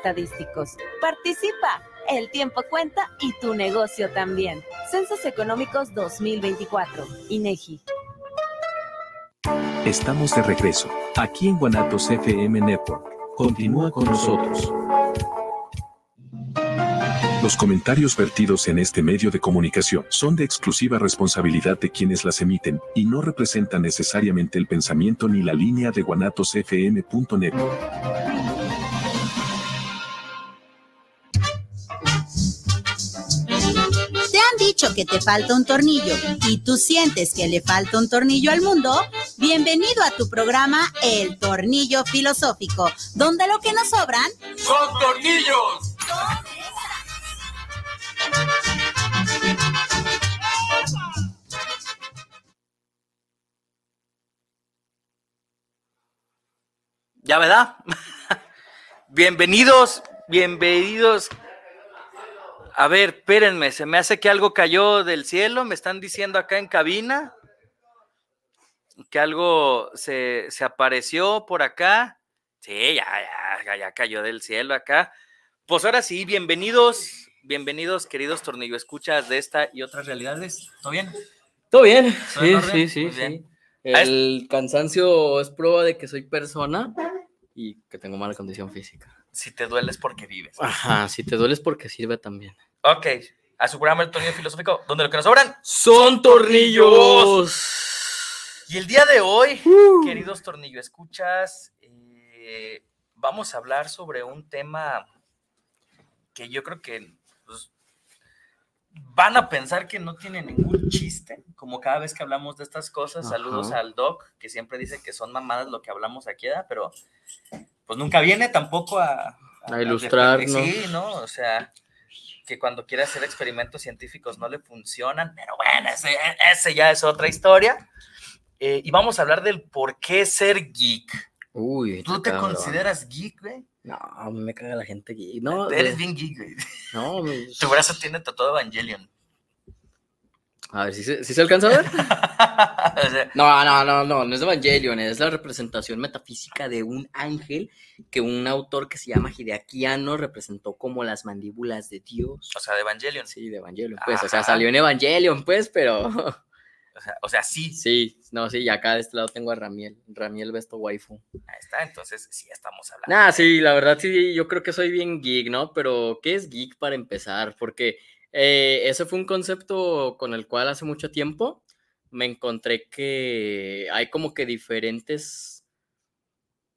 estadísticos. Participa, el tiempo cuenta y tu negocio también. Censos Económicos 2024, INEGI. Estamos de regreso, aquí en Guanatos FM Network. Continúa con nosotros. Los comentarios vertidos en este medio de comunicación son de exclusiva responsabilidad de quienes las emiten y no representan necesariamente el pensamiento ni la línea de guanatosfm.net. dicho que te falta un tornillo y tú sientes que le falta un tornillo al mundo? Bienvenido a tu programa El Tornillo Filosófico, donde lo que nos sobran son tornillos. Ya, ¿verdad? bienvenidos, bienvenidos. A ver, espérenme, se me hace que algo cayó del cielo, me están diciendo acá en cabina que algo se, apareció por acá. Sí, ya, ya, ya cayó del cielo acá. Pues ahora sí, bienvenidos, bienvenidos, queridos tornillo escuchas de esta y otras realidades. ¿Todo bien? Todo bien, sí, sí, sí, sí. El cansancio es prueba de que soy persona y que tengo mala condición física. Si te dueles porque vives. Ajá, si te dueles porque sirve también. Ok, a su programa El Tornillo Filosófico, donde lo que nos sobran son tornillos. Y el día de hoy, uh. queridos tornillo escuchas, eh, vamos a hablar sobre un tema que yo creo que van a pensar que no tiene ningún chiste, como cada vez que hablamos de estas cosas. Saludos al Doc, que siempre dice que son mamadas lo que hablamos aquí, pero pues nunca viene tampoco a, a, ilustrar, ¿no? Sí, ¿no? O sea, que cuando quiere hacer experimentos científicos no le funcionan, pero bueno, ese, ese ya es otra historia. Eh, y vamos a hablar del por qué ser geek. Uy, ¿Tú te consideras geek, güey? No, me caga la gente geek. No, Eres bien geek, güey. No, tu brazo tiene todo Evangelion. A ver, ¿si se, se alcanza a ver? no, no, no, no, no es Evangelion, es la representación metafísica de un ángel que un autor que se llama Hideaki representó como las mandíbulas de Dios. O sea, de Evangelion. Sí, de Evangelion, pues, o sea, salió en Evangelion, pues, pero... O sea, sí. Sí, no, sí, y acá de este lado tengo a Ramiel, Ramiel Besto Waifu. Ahí está, entonces sí estamos hablando. Nah, sí, la verdad sí, yo creo que soy bien geek, ¿no? Pero, ¿qué es geek para empezar? Porque eh, ese fue un concepto con el cual hace mucho tiempo me encontré que hay como que diferentes,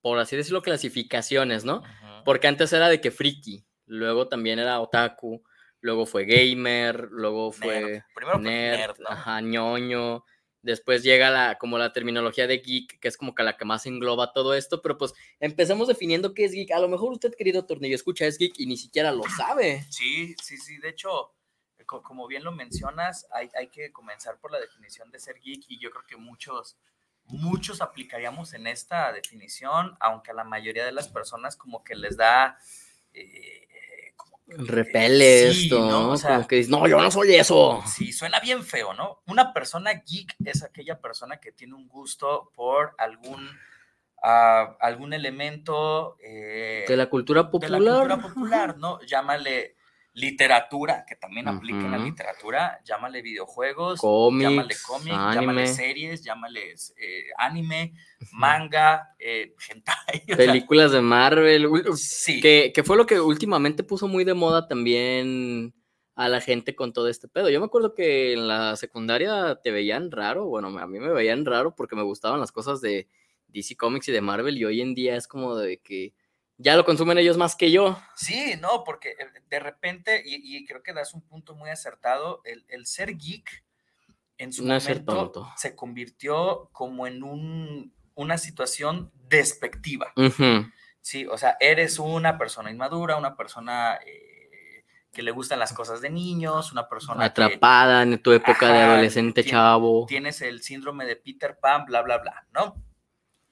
por así decirlo, clasificaciones, ¿no? Porque antes era de que friki, luego también era otaku, luego fue gamer, luego fue nerd, ajá, ñoño. Después llega la, como la terminología de geek, que es como que la que más engloba todo esto, pero pues empezamos definiendo qué es geek. A lo mejor usted, querido Tornillo, escucha es geek y ni siquiera lo sabe. Sí, sí, sí. De hecho, como bien lo mencionas, hay, hay que comenzar por la definición de ser geek y yo creo que muchos, muchos aplicaríamos en esta definición, aunque a la mayoría de las personas como que les da... Eh, repele esto, ¿no? O sea, que dices, no, yo no soy eso. Sí, suena bien feo, ¿no? Una persona geek es aquella persona que tiene un gusto por algún, uh, algún elemento eh, de la cultura popular. De la cultura popular, ¿no? Llámale literatura, que también aplica en la literatura, llámale videojuegos, llámale cómic, llámale series, llámale eh, anime, manga, eh, hentai. Películas de Marvel, sí. Que, que, fue lo que últimamente puso muy de moda también a la gente con todo este pedo. Yo me acuerdo que en la secundaria te veían raro, bueno, a mí me veían raro porque me gustaban las cosas de DC Comics y de Marvel y hoy en día es como de que ya lo consumen ellos más que yo. Sí, no, porque eh, de repente, y, creo que das un punto muy acertado, el, ser geek en su momento se convirtió como en un, una situación despectiva. Sí, o sea, eres una persona inmadura, una persona eh, que le gustan las cosas de niños, una persona atrapada en tu época de adolescente chavo. Tienes el síndrome de Peter Pan, bla, bla, bla, ¿no?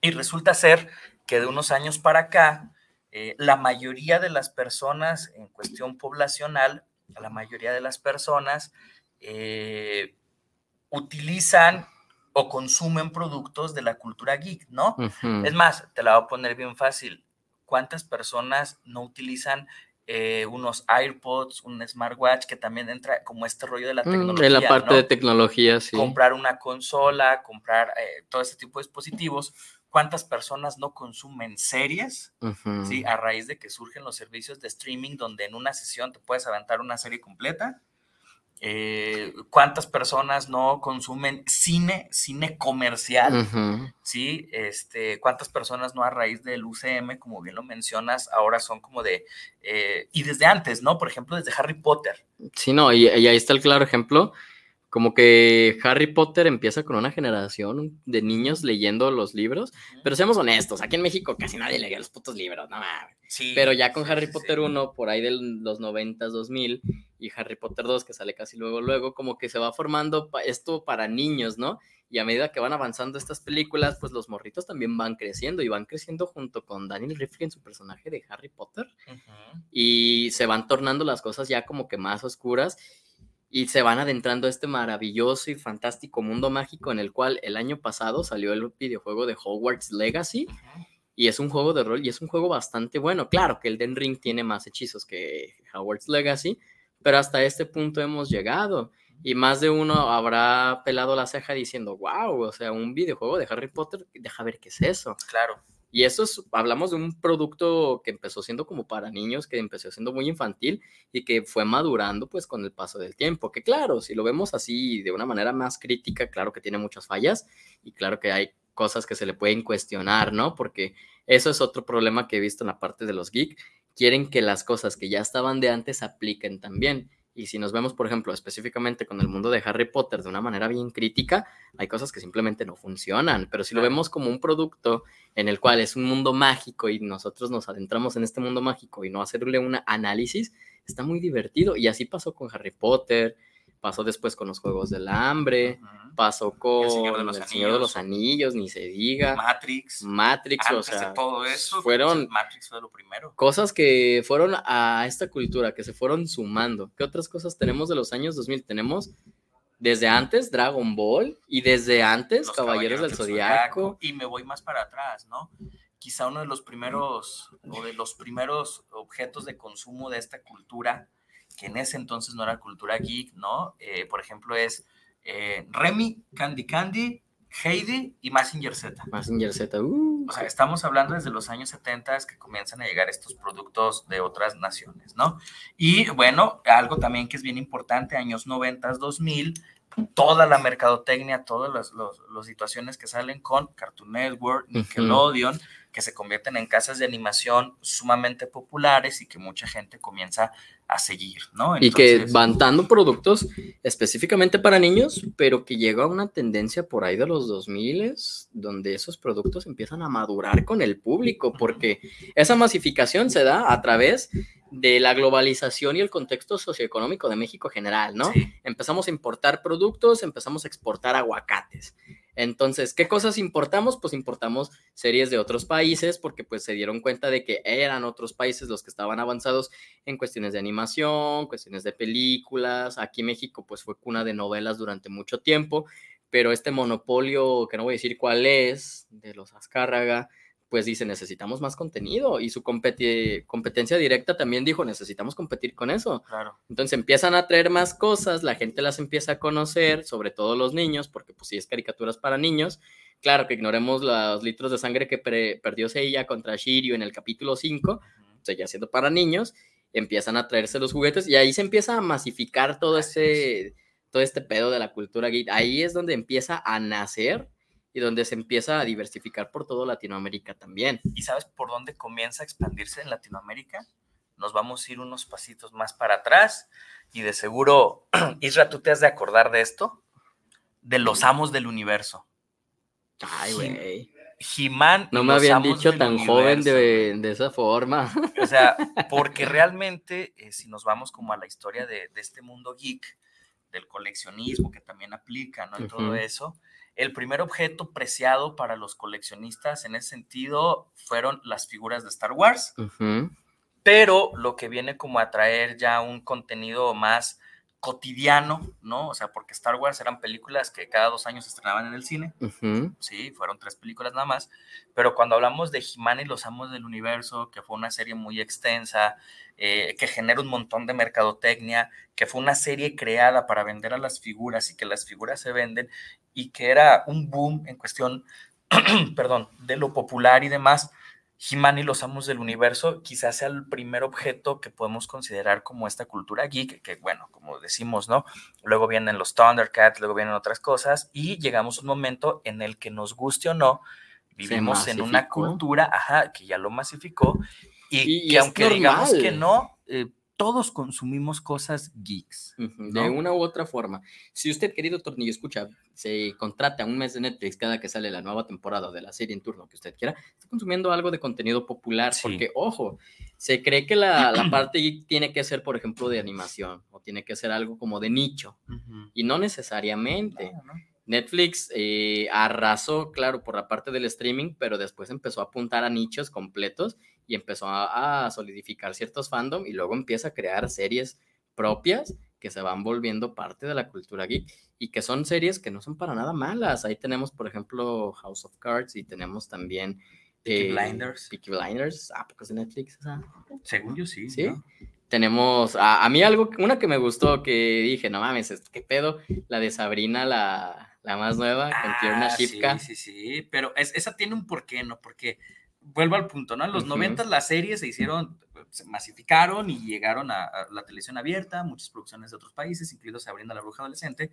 Y resulta ser que de unos años para acá, eh, la mayoría de las personas en cuestión poblacional, la mayoría de las personas eh, utilizan o consumen productos de la cultura geek, ¿no? Es más, te la voy a poner bien fácil. ¿cuántas personas no utilizan eh, unos AirPods, un smartwatch, que también entra como este rollo de la tecnología. Mm, en la parte de tecnología, sí. Comprar una consola, comprar eh, todo este tipo de dispositivos. ¿Cuántas personas no consumen series? ¿sí? A raíz de que surgen los servicios de streaming donde en una sesión te puedes aventar una serie completa eh, cuántas personas no consumen cine, cine comercial, ¿sí? Este, cuántas personas no a raíz del UCM, como bien lo mencionas, ahora son como de, eh, y desde antes, ¿no? Por ejemplo, desde Harry Potter. Sí, no, y, y ahí está el claro ejemplo como que Harry Potter empieza con una generación de niños leyendo los libros, pero seamos honestos, aquí en México casi nadie lee los putos libros, no mames. Sí, pero ya con Harry Potter 1, por ahí de los 90, 2000, y Harry Potter 2, que sale casi luego, luego, como que se va formando esto para niños, ¿no? Y a medida que van avanzando estas películas, pues los morritos también van creciendo y van creciendo junto con Daniel en su personaje de Harry Potter. Y se van tornando las cosas ya como que más oscuras y se van adentrando a este maravilloso y fantástico mundo mágico en el cual el año pasado salió el videojuego de Hogwarts Legacy y es un juego de rol y es un juego bastante bueno. Claro que el Den Ring tiene más hechizos que Hogwarts Legacy, pero hasta este punto hemos llegado y más de uno habrá pelado la ceja diciendo, wow, o sea, un videojuego de Harry Potter, deja ver qué es eso. Claro. Y eso es, hablamos de un producto que empezó siendo como para niños, que empezó siendo muy infantil y que fue madurando pues con el paso del tiempo. Que claro, si lo vemos así de una manera más crítica, claro que tiene muchas fallas y claro que hay cosas que se le pueden cuestionar, ¿no? Porque eso es otro problema que he visto en la parte de los geek. Quieren que las cosas que ya estaban de antes apliquen también. Y si nos vemos, por ejemplo, específicamente con el mundo de Harry Potter de una manera bien crítica, hay cosas que simplemente no funcionan. Pero si lo vemos como un producto en el cual es un mundo mágico y nosotros nos adentramos en este mundo mágico y no hacerle un análisis, está muy divertido. Y así pasó con Harry Potter, pasó después con los Juegos del Hambre, pasó con El Señor de los, Anillos, ni se diga. Matrix. Matrix, o sea, todo eso, fueron Matrix fue lo primero. Cosas que fueron a esta cultura, que se fueron sumando. ¿Qué otras cosas tenemos de los años 2000? Tenemos desde antes Dragon Ball y desde antes Caballeros, del, Zodiaco. Y me voy más para atrás, ¿no? Quizá uno de los primeros o de los primeros objetos de consumo de esta cultura que en ese entonces no era cultura geek, ¿no? Eh, por ejemplo, es eh, Remy, Candy Candy, Heidi y Massinger Z. Massinger Z, uh. O sea, estamos hablando desde los años 70 que comienzan a llegar estos productos de otras naciones, ¿no? Y bueno, algo también que es bien importante, años 90, 2000, toda la mercadotecnia, todas las, situaciones que salen con Cartoon Network, Nickelodeon, que se convierten en casas de animación sumamente populares y que mucha gente comienza a seguir, ¿no? y que van dando productos específicamente para niños, pero que llega a una tendencia por ahí de los 2000 donde esos productos empiezan a madurar con el público, porque esa masificación se da a través de la globalización y el contexto socioeconómico de México general, ¿no? Empezamos a importar productos, empezamos a exportar aguacates. Entonces, ¿qué cosas importamos? Pues importamos series de otros países porque pues se dieron cuenta de que eran otros países los que estaban avanzados en cuestiones de animación, cuestiones de películas. Aquí México pues fue cuna de novelas durante mucho tiempo, pero este monopolio, que no voy a decir cuál es, de los Azcárraga, pues dice, necesitamos más contenido y su competencia directa también dijo, necesitamos competir con eso. Claro. Entonces empiezan a traer más cosas, la gente las empieza a conocer, sobre todo los niños, porque pues sí es caricaturas para niños. Claro que ignoremos los litros de sangre que perdió Seiya contra Shiryu en el capítulo 5, seguía siendo para niños, empiezan a traerse los juguetes y ahí se empieza a masificar todo ese, todo este pedo de la cultura gay. Ahí es donde empieza a nacer y donde se empieza a diversificar por todo Latinoamérica también. ¿Y sabes por dónde comienza a expandirse en Latinoamérica? Nos vamos a ir unos pasitos más para atrás y de seguro, Isra, tú te has de acordar de esto, de los amos del universo. Ay, güey. Jimán. No me habían dicho tan joven de, de, esa forma. O sea, porque realmente, eh, si nos vamos como a la historia de, de, este mundo geek, del coleccionismo que también aplica, ¿no? En todo eso, el primer objeto preciado para los coleccionistas en ese sentido fueron las figuras de Star Wars, pero lo que viene como a traer ya un contenido más cotidiano, ¿no? O sea, porque Star Wars eran películas que cada dos años se estrenaban en el cine. Sí, fueron tres películas nada más. Pero cuando hablamos de He-Man y los Amos del Universo, que fue una serie muy extensa, eh, que genera un montón de mercadotecnia, que fue una serie creada para vender a las figuras y que las figuras se venden y que era un boom en cuestión, perdón, de lo popular y demás He-Man y los Amos del Universo quizás sea el primer objeto que podemos considerar como esta cultura geek, que bueno, como decimos, ¿no? Luego vienen los Thundercats, luego vienen otras cosas y llegamos a un momento en el que nos guste o no, vivimos en una cultura, ajá, que ya lo masificó y, que aunque digamos que no, eh, todos consumimos cosas geeks. De una u otra forma. Si usted, querido Tornillo, escucha, se contrata un mes de Netflix cada que sale la nueva temporada de la serie en turno que usted quiera, está consumiendo algo de contenido popular. Porque, ojo, se cree que la, parte geek tiene que ser, por ejemplo, de animación o tiene que ser algo como de nicho. Y no necesariamente. Netflix eh, arrasó, claro, por la parte del streaming, pero después empezó a apuntar a nichos completos y empezó a, solidificar ciertos fandom y luego empieza a crear series propias que se van volviendo parte de la cultura geek y que son series que no son para nada malas. Ahí tenemos, por ejemplo, House of Cards y tenemos también Peaky eh, Blinders. Peaky Blinders, ah, porque es de Netflix. Según yo sí. Sí. Tenemos, a, mí algo, una que me gustó que dije, no mames, qué pedo, la de Sabrina, la, la más nueva, con Tierna ah, Shipka. Sí, sí, sí, pero esa tiene un porqué, ¿no? Porque vuelvo al punto, ¿no? En los 90 las series se hicieron, se masificaron y llegaron a, la televisión abierta, muchas producciones de otros países, incluido Sabrina la Bruja Adolescente,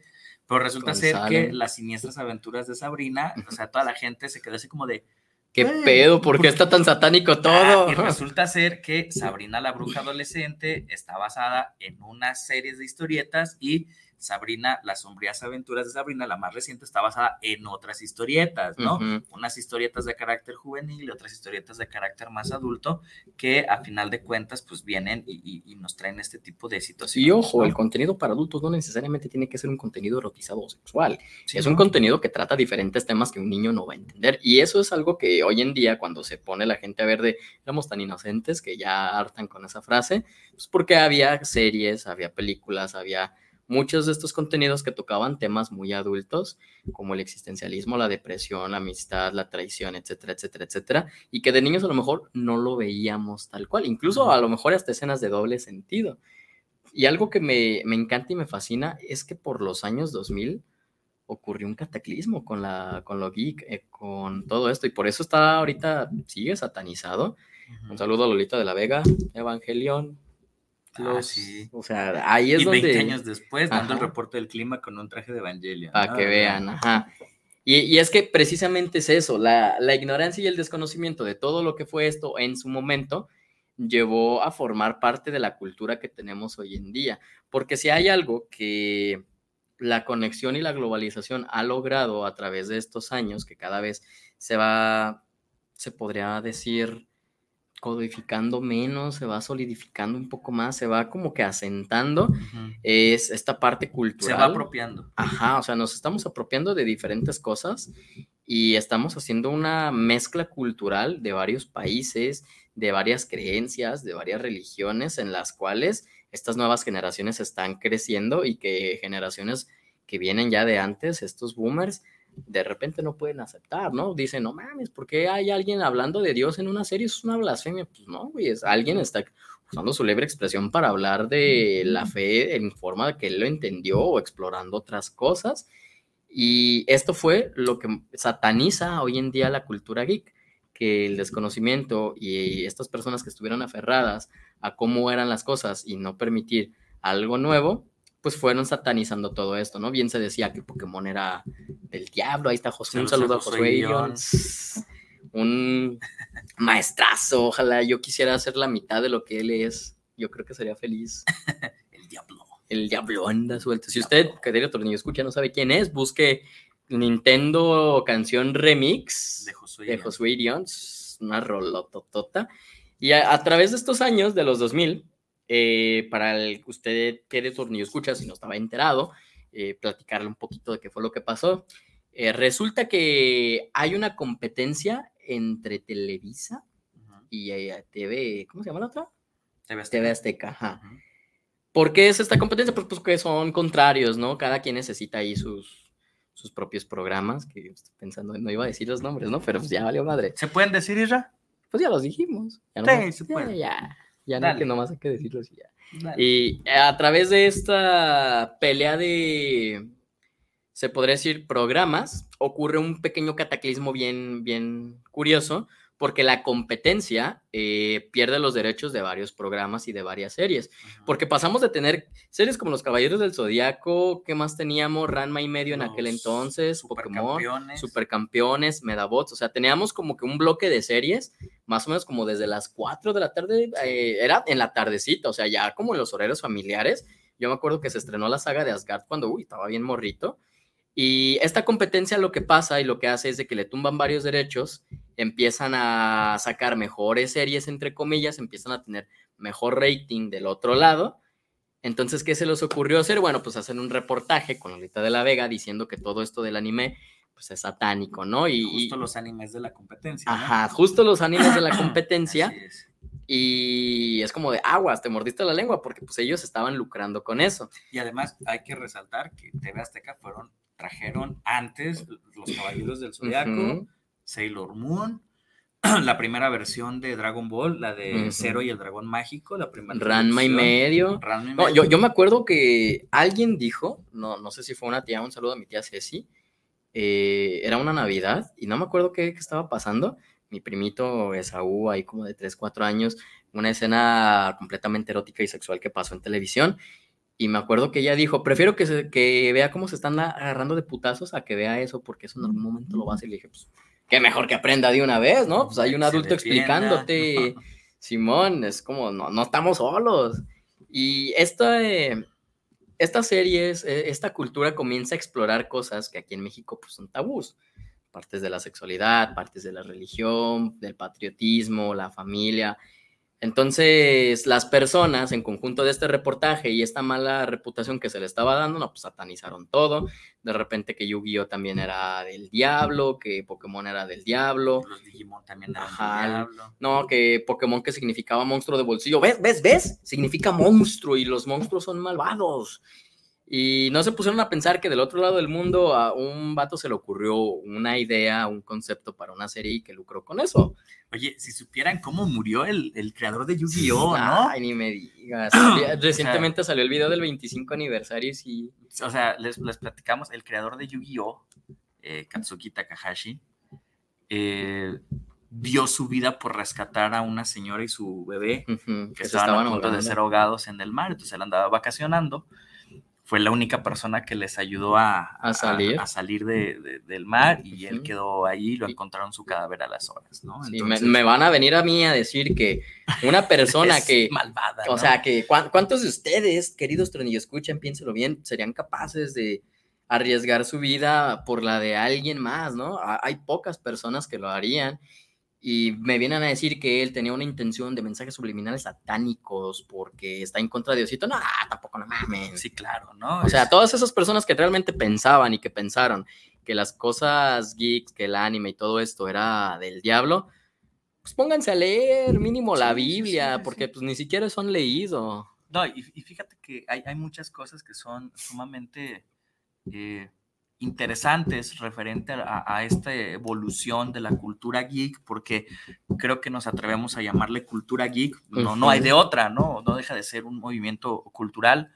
pero resulta ser que las siniestras aventuras de Sabrina, o sea, toda la gente se quedó así como de... ¿Qué pedo? ¿Por qué está tan satánico ah, todo? y resulta ser que Sabrina la Bruja Adolescente está basada en unas series de historietas y Sabrina, las sombrías aventuras de Sabrina, la más reciente, está basada en otras historietas, ¿no? Unas historietas de carácter juvenil y otras historietas de carácter más adulto que a final de cuentas pues vienen y, nos traen este tipo de situaciones. Y ojo, el contenido para adultos no necesariamente tiene que ser un contenido erotizado o sexual. es un contenido que trata diferentes temas que un niño no va a entender. Y eso es algo que hoy en día cuando se pone la gente a ver de éramos tan inocentes que ya hartan con esa frase, pues porque había series, había películas, había muchos de estos contenidos que tocaban temas muy adultos, como el existencialismo, la depresión, la amistad, la traición, etcétera, etcétera, etcétera, y que de niños a lo mejor no lo veíamos tal cual, incluso a lo mejor hasta escenas de doble sentido. Y algo que me, encanta y me fascina es que por los años 2000 ocurrió un cataclismo con, la, con lo geek, eh, con todo esto, y por eso está ahorita, sigue satanizado. Un saludo a Lolita de la Vega, Evangelión, Ah, sí. O sea, ahí es y donde... 20 años después, dando el reporte del clima con un traje de Evangelio. Para que vean, ajá. Y, es que precisamente es eso, la, la, ignorancia y el desconocimiento de todo lo que fue esto en su momento llevó a formar parte de la cultura que tenemos hoy en día. Porque si hay algo que la conexión y la globalización ha logrado a través de estos años, que cada vez se va, se podría decir, codificando menos, se va solidificando un poco más, se va como que asentando, es esta parte cultural. Se va apropiando. Ajá, o sea, nos estamos apropiando de diferentes cosas y estamos haciendo una mezcla cultural de varios países, de varias creencias, de varias religiones en las cuales estas nuevas generaciones están creciendo y que generaciones que vienen ya de antes, estos boomers, de repente no pueden aceptar, ¿no? Dicen, no mames, ¿por qué hay alguien hablando de Dios en una serie? es una blasfemia. Pues no, güey, es, alguien está usando su libre expresión para hablar de la fe en forma que él lo entendió o explorando otras cosas. Y esto fue lo que sataniza hoy en día la cultura geek, que el desconocimiento y estas personas que estuvieron aferradas a cómo eran las cosas y no permitir algo nuevo, pues fueron satanizando todo esto, ¿no? Bien se decía que Pokémon era del diablo, ahí está José, un saludo a Josué un maestrazo, ojalá yo quisiera hacer la mitad de lo que él es, yo creo que sería feliz. El diablo. El diablo anda suelto. Si usted, querido niño escucha, no sabe quién es, busque Nintendo canción remix de Josué, de Josué una rolototota. Y a, a través de estos años, de los 2000, eh, para el que usted quede tornillo escucha, si no estaba enterado, eh, platicarle un poquito de qué fue lo que pasó. Eh, resulta que hay una competencia entre Televisa y TV, ¿cómo se llama la otra? TV Azteca. TV Azteca ajá. ¿Por qué es esta competencia? Pues, pues que son contrarios, ¿no? Cada quien necesita ahí sus, sus propios programas, que estoy pensando, no iba a decir los nombres, ¿no? Pero pues ya valió madre. ¿Se pueden decir, Isra? Pues ya los dijimos. Ya Sí, nomás- se ya, puede. Ya, ya no que nomás hay que decirlos y ya. Y a través de esta pelea de, se podría decir, programas, ocurre un pequeño cataclismo bien, bien curioso, porque la competencia eh, pierde los derechos de varios programas y de varias series. Porque pasamos de tener series como Los Caballeros del Zodiaco, ¿qué más teníamos? Ranma y medio en aquel entonces, Pokémon, Supercampeones. Supercampeones, Medabots, o sea, teníamos como que un bloque de series, más o menos como desde las 4 de la tarde, eh, era en la tardecita, o sea, ya como en los horarios familiares. Yo me acuerdo que se estrenó la saga de Asgard cuando, uy, estaba bien morrito. Y esta competencia lo que pasa y lo que hace es de que le tumban varios derechos, empiezan a sacar mejores series, entre comillas, empiezan a tener mejor rating del otro lado. Entonces, ¿qué se les ocurrió hacer? Bueno, pues hacer un reportaje con Lolita de la Vega diciendo que todo esto del anime pues es satánico, ¿no? Y, y- Justo los animes de la competencia. ¿no? ajá, justo los animes de la competencia Así es. y es como de aguas, te mordiste la lengua porque pues ellos estaban lucrando con eso. Y además hay que resaltar que TV Azteca fueron, trajeron antes Los Caballeros del Zodiaco. Sailor Moon, la primera versión de Dragon Ball, la de Ujú. Zero y el Dragón Mágico, la primera Ranma y medio. Ranma y No, medio. yo, yo me acuerdo que alguien dijo, no, no sé si fue una tía, un saludo a mi tía Ceci, eh, era una Navidad y no me acuerdo qué, qué estaba pasando. Mi primito Esaú, ahí como de 3, 4 años, una escena completamente erótica y sexual que pasó en televisión. Y me acuerdo que ella dijo, prefiero que, se- que vea cómo se están agarrando de putazos a que vea eso, porque eso en algún momento lo va a hacer. Y le dije, pues, qué mejor que aprenda de una vez, ¿no? Pues hay un adulto explicándote. Simón, es como, no, no estamos solos. Y esta, eh, estas series, eh, esta cultura comienza a explorar cosas que aquí en México pues, son tabús. Partes de la sexualidad, partes de la religión, del patriotismo, la familia. Entonces, las personas en conjunto de este reportaje y esta mala reputación que se le estaba dando, no, pues satanizaron todo. De repente que Yu-Gi-Oh también era del diablo, que Pokémon era del diablo. Los Digimon también eran Ajá, del diablo. No, que Pokémon que significaba monstruo de bolsillo. ¿Ves? ¿Ves? ¿Ves? Significa monstruo y los monstruos son malvados. Y no se pusieron a pensar que del otro lado del mundo a un vato se le ocurrió una idea, un concepto para una serie y que lucró con eso. Oye, si supieran cómo murió el, el creador de Yu-Gi-Oh, ¿no? Ay, ni me digas. Recientemente salió el video del 25 aniversario y sí. o sea, les, les platicamos, el creador de Yu-Gi-Oh, eh, Katsuki Takahashi, eh, dio su vida por rescatar a una señora y su bebé que estaban, a punto de ser ahogados en el mar, entonces él andaba vacacionando. Fue la única persona que les ayudó a, A salir. a salir de- de- del mar y él quedó ahí, lo encontraron su cadáver a las horas, ¿no? Sí, me, Entonces, me van a venir a mí a decir que una persona es que malvada, O ¿no? sea, que ¿cuán- ¿cuántos de ustedes, queridos Tronillo, escuchen, piénselo bien, serían capaces de arriesgar su vida por la de alguien más, ¿no? Ha- Hay pocas personas que lo harían y me vienen a decir que él tenía una intención de mensajes subliminales satánicos porque está en contra de Diosito. No, tampoco no mames. Sí, claro, ¿no? O sea, Es- todas esas personas que realmente pensaban y que pensaron que las cosas geeks, que el anime y todo esto era del diablo, pues pónganse a leer mínimo la Sí, sí, sí, Biblia, porque pues ni siquiera son leído. No, y, y fíjate que hay, hay muchas cosas que son sumamente eh, interesantes referente a, a esta evolución de la cultura geek, porque creo que nos atrevemos a llamarle cultura geek, no, no hay de otra, ¿no? No deja de ser un movimiento cultural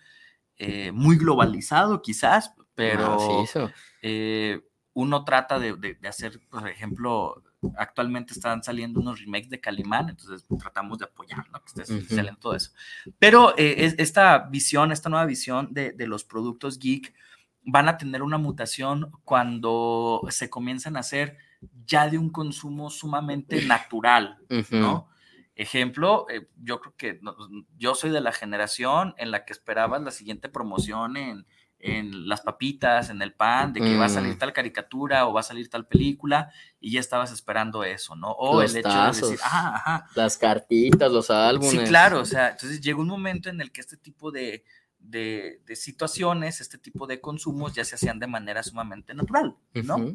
eh, muy globalizado quizás, pero Ah, eso. eh, uno trata de, de- de hacer, por ejemplo, actualmente están saliendo unos remakes de Calimán, entonces tratamos de apoyar, ¿no? Que esté Ujú. saliendo todo eso. Pero eh, es- esta visión, esta nueva visión de, de los productos geek van a tener una mutación cuando se comienzan a hacer ya de un consumo sumamente natural. ¿no? Ejemplo, eh, yo creo que no- yo soy de la generación en la que esperabas la siguiente promoción en, en las papitas, en el pan, de que va a salir Mm. tal caricatura o va a salir tal película y ya estabas esperando eso, ¿no? O Los el hecho de decir, ajá, ajá. Las cartitas, los álbumes. Sí, claro, o sea, entonces llegó un momento en el que este tipo de, de, de situaciones, este tipo de consumos ya se hacían de manera sumamente natural, ¿no?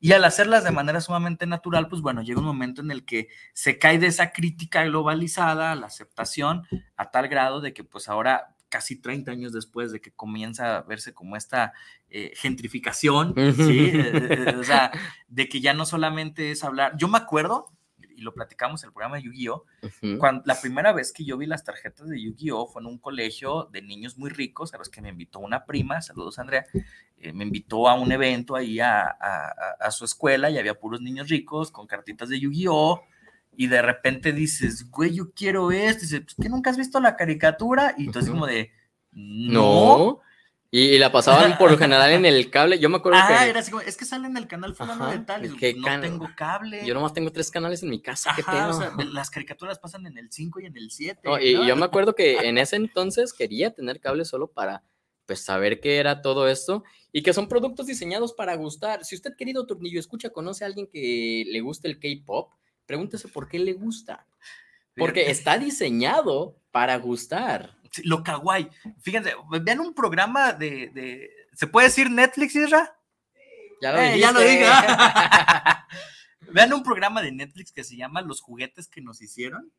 Y al hacerlas de manera sumamente natural, pues bueno, llega un momento en el que se cae de esa crítica globalizada, la aceptación, a tal grado de que pues ahora casi 30 años después de que comienza a verse como esta eh, gentrificación, ¿sí? o sea, de que ya no solamente es hablar, yo me acuerdo, y lo platicamos en el programa de Yu-Gi-Oh! Cuando la primera vez que yo vi las tarjetas de Yu-Gi-Oh! fue en un colegio de niños muy ricos, a los que me invitó una prima, saludos Andrea, eh, me invitó a un evento ahí a, a, su escuela y había puros niños ricos con cartitas de Yu-Gi-Oh! Y de repente dices, güey, yo quiero esto. Y dices, pues, ¿qué nunca has visto la caricatura? Y entonces, como de, no. Y, la pasaban por lo general en el cable. Yo me acuerdo ah, era así como, es que sale en el canal fulano de tal. Y no tengo cable. Yo nomás tengo tres canales en mi casa. Ajá, o sea, las caricaturas pasan en el 5 y en el 7. y, yo me acuerdo que en ese entonces quería tener cable solo para pues saber qué era todo esto y que son productos diseñados para gustar. Si usted, querido Tornillo, escucha, conoce a alguien que le guste el K-pop, pregúntese por qué le gusta. Porque está diseñado para gustar lo kawaii. Fíjense, vean un programa de, ¿se puede decir Netflix, Isra? Ya lo, eh, ya lo dije. vean un programa de Netflix que se llama Los juguetes que nos hicieron,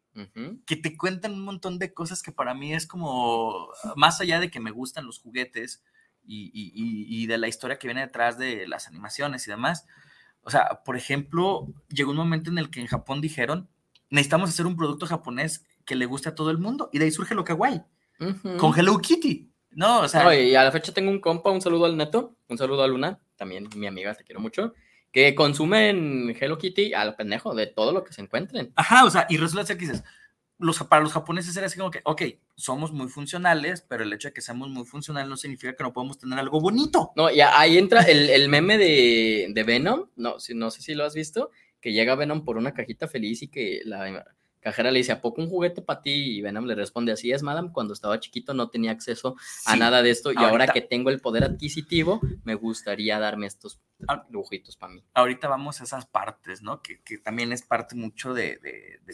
que te cuentan un montón de cosas que para mí es como, más allá de que me gustan los juguetes y, y de la historia que viene detrás de las animaciones y demás. O sea, por ejemplo, llegó un momento en el que en Japón dijeron, necesitamos hacer un producto japonés que le guste a todo el mundo, y de ahí surge lo kawaii con Hello Kitty. No, o sea. y a la fecha tengo un compa, un saludo al Neto, un saludo a Luna, también mi amiga, te quiero mucho, que consumen Hello Kitty al pendejo de todo lo que se encuentren. Ajá, o sea, y resulta ser que dices, los, para los japoneses era así como que, ok, somos muy funcionales, pero el hecho de que seamos muy funcionales no significa que no podemos tener algo bonito. No, y ahí entra el, el meme de, de, Venom, no, si, no sé si lo has visto, que llega Venom por una cajita feliz y que la, Cajera le dice, ¿a poco un juguete para ti? Y Venom le responde, así es, madam, cuando estaba chiquito no tenía acceso a nada de esto y ahora que tengo el poder adquisitivo, me gustaría darme estos dibujitos para mí. Ahorita vamos a esas partes, ¿no? Que, también es parte mucho de,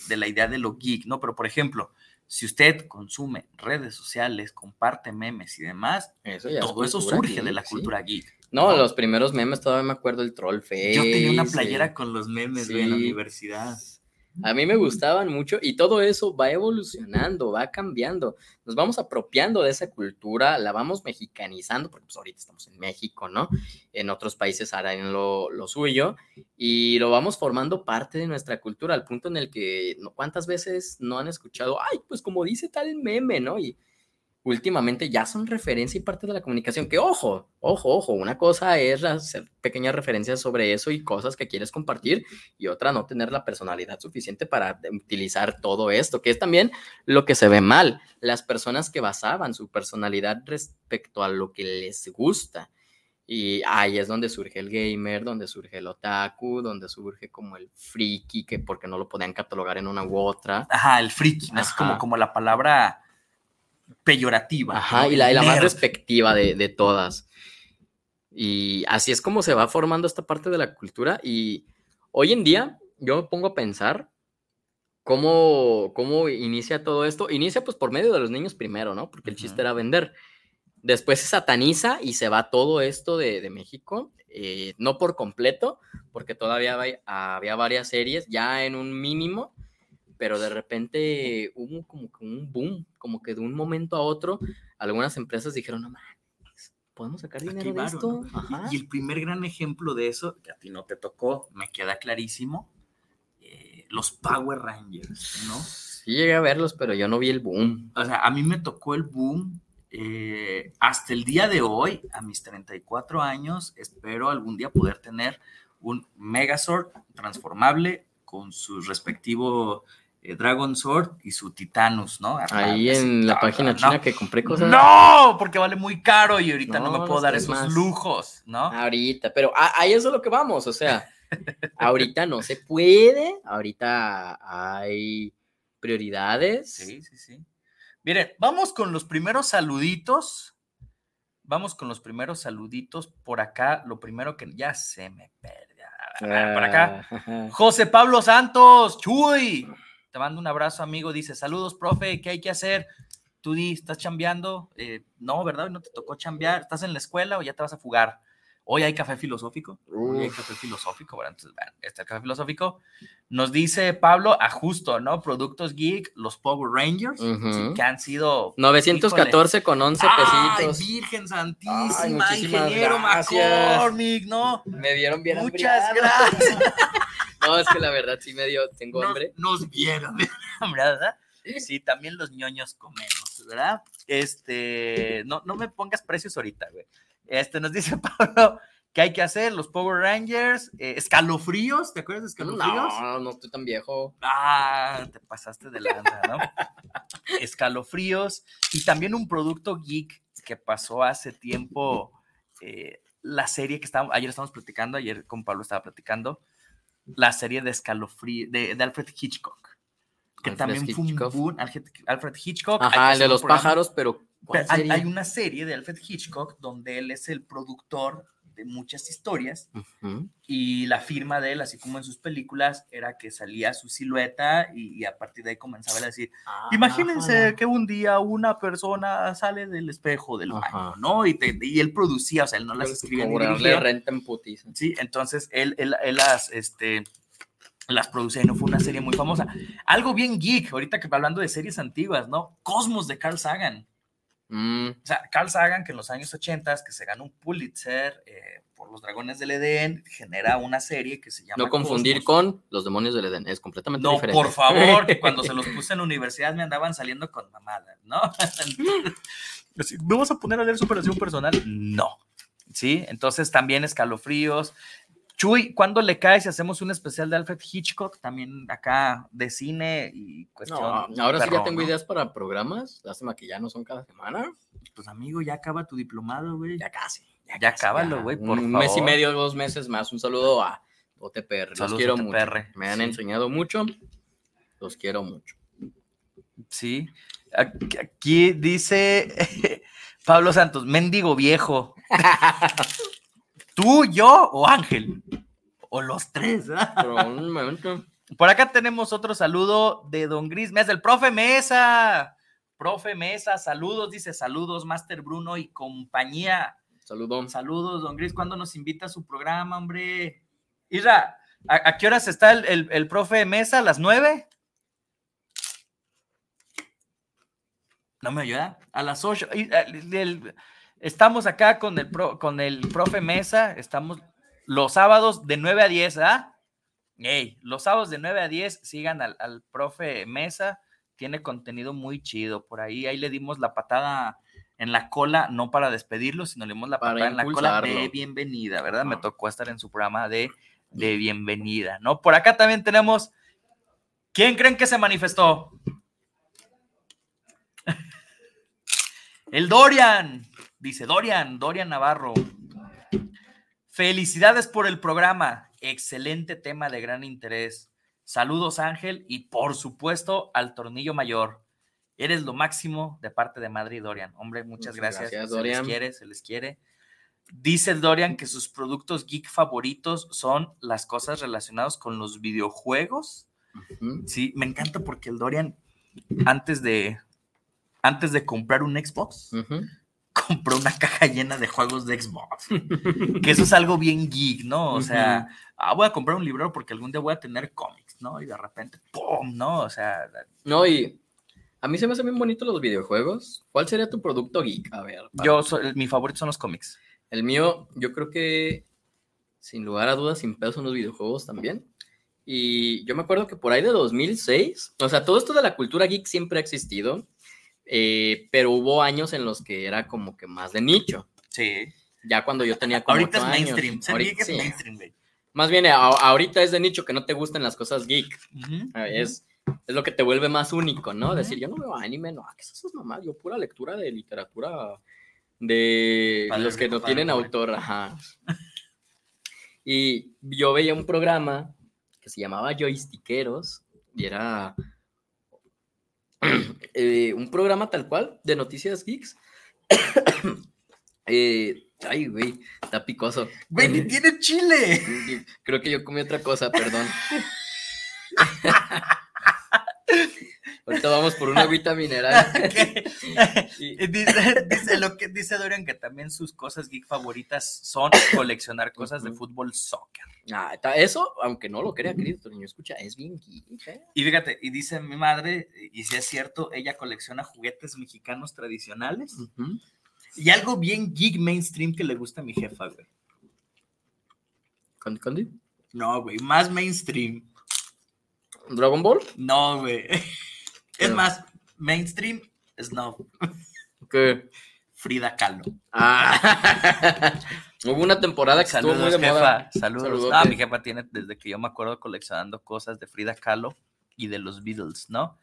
la idea de lo geek, ¿no? Pero, por ejemplo, si usted consume redes sociales, comparte memes y demás, todo eso surge de la cultura geek. No, los primeros memes todavía me acuerdo del troll face. Yo tenía una playera con los memes en la universidad. A mí me gustaban mucho y todo eso va evolucionando, va cambiando. Nos vamos apropiando de esa cultura, la vamos mexicanizando, porque pues ahorita estamos en México, ¿no? En otros países harán lo, lo suyo y lo vamos formando parte de nuestra cultura al punto en el que, ¿cuántas veces no han escuchado? Ay, pues como dice tal meme, ¿no? Y últimamente ya son referencia y parte de la comunicación. Que ojo, ojo, ojo, una cosa es hacer pequeñas referencias sobre eso y cosas que quieres compartir y otra no tener la personalidad suficiente para utilizar todo esto, que es también lo que se ve mal. Las personas que basaban su personalidad respecto a lo que les gusta. Y ahí es donde surge el gamer, donde surge el otaku, donde surge como el friki, que porque no lo podían catalogar en una u otra. Ajá, el friki, es como, como la palabra peyorativa. Ajá, y, la, más respectiva de, todas. Y así es como se va formando esta parte de la cultura. Y hoy en día yo me pongo a pensar cómo, cómo inicia todo esto. Inicia pues por medio de los niños primero, ¿no? Porque el chiste era vender. Después se sataniza y se va todo esto de, México, eh, no por completo, porque todavía había varias series ya en un mínimo, pero de repente hubo como que un boom, como que de un momento a otro, algunas empresas dijeron, no mames, podemos sacar dinero de esto. Y el primer gran ejemplo de eso, que a ti no te tocó, me queda clarísimo, eh, los Power Rangers, ¿no? Sí llegué a verlos, pero yo no vi el boom. O sea, a mí me tocó el boom eh, hasta el día de hoy, a mis 34 años, espero algún día poder tener un Megazord transformable con su respectivo eh, Dragon Sword y su Titanus, ¿no? Ahí en la página china que compré cosas. No, porque vale muy caro y ahorita no, me puedo dar esos lujos, ¿no? Ahorita, pero ahí es lo que vamos, o sea, ahorita no se puede, ahorita hay prioridades. Sí, sí, sí. Miren, vamos con los primeros saluditos. Vamos con los primeros saluditos por acá. Lo primero que ya se me perdió. Por acá. Ah, José Pablo Santos, Chuy. Te mando un abrazo, amigo. Dice, saludos, profe, ¿qué hay que hacer? Tú di, ¿estás chambeando? Eh, no, ¿verdad? ¿No te tocó chambear? ¿Estás en la escuela o ya te vas a fugar? Hoy hay café filosófico. Hoy hay café filosófico. Bueno, entonces, bueno, este café filosófico. Nos dice Pablo, a justo, ¿no? Productos Geek, los Power Rangers, Ujú. sí, que han sido. 914 con 11 ¡Ay, pesitos. Virgen Santísima! Ay, ingeniero gracias. McCormick, ¿no? Me dieron bien Muchas hambriado. gracias. No, es que la verdad sí me dio, tengo Nos- hambre. Nos, vieron, ¿verdad? Sí, también los ñoños comemos, ¿verdad? Este, no, no me pongas precios ahorita, güey. Este, nos dice Pablo, ¿qué hay que hacer? Los Power Rangers, eh, escalofríos, ¿te acuerdas de escalofríos? No, no estoy tan viejo. Ah, te pasaste de lanza, ¿no? Escalofríos y también un producto geek que pasó hace tiempo, eh, la serie que estábamos, ayer estábamos platicando, ayer con Pablo estaba platicando, la serie de Escalofrío, de, de Alfred Hitchcock, que Alfred también fue un boom, Alfred, Hitchcock. Ajá, el de los programa. pájaros, pero hay una serie de Alfred Hitchcock donde él es el productor de muchas historias y la firma de él, así como en sus películas, era que salía su silueta y, y a partir de ahí comenzaba a decir, imagínense Ajá. que un día una persona sale del espejo del Ajá. baño, ¿no? Y, te- y él producía, o sea, él no las escribía ni Cobrarle renta en putiza. Sí, entonces él, él, él las, este, las producía y no fue una serie muy famosa. Algo bien geek, ahorita que hablando de series antiguas, ¿no? Cosmos de Carl Sagan. Mm, O sea, Carl Sagan, que en los años 80 que se ganó un Pulitzer eh, por los Dragones del Edén, genera una serie que se llama. no confundir Cosmos. con los demonios del Edén, es completamente No, diferente. por favor, que cuando se los puse en la universidad me andaban saliendo con mamadas, ¿no? ¿Me vas a poner a leer superación personal? No. Sí, entonces también escalofríos. Chuy, ¿cuándo le cae si hacemos un especial de Alfred Hitchcock? También acá de cine y cuestión. No, ahora sí ya tengo ¿no? ideas para programas. Lástima que ya no son cada semana. Pues amigo, ya acaba tu diplomado, güey. Ya casi. Ya casi, cábalo, güey, por Un mes y favor. medio, dos meses más. Un saludo a OTPR. Los quiero OTPR, mucho. Me han sí. enseñado mucho. Los quiero mucho. Sí. Aquí, aquí dice Pablo Santos, mendigo viejo. ¿Tú, yo o Ángel? O los tres. Por acá tenemos otro saludo de Don Gris Mesa, el profe Mesa. Profe Mesa, saludos, dice saludos, Master Bruno y compañía. Saludo. Saludos, Don Gris, ¿cuándo nos invita a su programa, hombre? Isra, ¿a, a qué horas está el, el- el profe Mesa? ¿A las nueve? ¿No me ayuda? A las ocho. Eh, el- estamos acá con el, pro- con el profe Mesa, estamos los sábados de 9 a 10, ¿ah? Ey, los sábados de 9 a 10 sigan al, al profe Mesa, tiene contenido muy chido. Por ahí, ahí le dimos la patada en la cola, no para despedirlo, sino le dimos la patada en la cola de bienvenida, ¿verdad? Me tocó estar en su programa de, de bienvenida, ¿no? Por acá también tenemos, ¿quién creen que se manifestó? El Dorian, dice Dorian, Dorian Navarro. Felicidades por el programa. Excelente tema de gran interés. Saludos, Ángel, y por supuesto al tornillo mayor. Eres lo máximo de parte de Madrid, Dorian. Hombre, muchas, Muchas gracias. gracias, se Dorian. les quiere, se les quiere. Dice el Dorian que sus productos geek favoritos son las cosas relacionadas con los videojuegos. Sí, me encanta porque el Dorian, antes de, antes de comprar un Xbox. Compró una caja llena de juegos de Xbox. que eso es algo bien geek, ¿no? O sea, ah, voy a comprar un libro porque algún día voy a tener cómics, ¿no? Y de repente, ¡pum! ¿No? O sea, No, y a mí se me hacen bien bonitos los videojuegos. ¿Cuál sería tu producto geek? A ver. para- yo, soy- mi favorito son los cómics. El mío, yo creo que sin lugar a dudas, sin pedo son los videojuegos también. Y yo me acuerdo que por ahí de 2006, o sea, todo esto de la cultura geek siempre ha existido, eh, pero hubo años en los que era como que más de nicho. Sí. Ya cuando yo tenía como Ahorita es años. mainstream. Ahorita- geek es sí. mainstream, güey. Más bien, a- ahorita es de nicho que no te gusten las cosas geek. Eh, Es, es lo que te vuelve más único, ¿no? Decir, yo no veo anime, no, ¿qué es esas mamás? Yo pura lectura de literatura de Padre los que no padre tienen autor, ajá. Y yo veía un programa que se llamaba Joystickeros y era eh, un programa tal cual de noticias geeks. Eh, ay, güey, está picoso. Güey, ni tiene chile. Creo que yo comí otra cosa, perdón. Ahorita vamos por una agüita mineral. Y dice, dice lo que dice Dorian que también sus cosas geek favoritas son coleccionar cosas de fútbol soccer. Ah, eso, aunque no lo crea, querido niño, escucha, es bien geek, ¿eh? Y fíjate, y dice mi madre, y si es cierto, ella colecciona juguetes mexicanos tradicionales. Y algo bien geek mainstream que le gusta a mi jefa, güey. ¿Candy Candy? No, güey, más mainstream. ¿Dragon Ball? No, güey. Es más, mainstream, Snow. ¿Qué? Frida Kahlo. Ah, hubo una temporada que estuvo muy Saludos, de moda. jefa. Saludos. Ah, mi jefa tiene desde que yo me acuerdo coleccionando cosas de Frida Kahlo y de los Beatles, ¿no?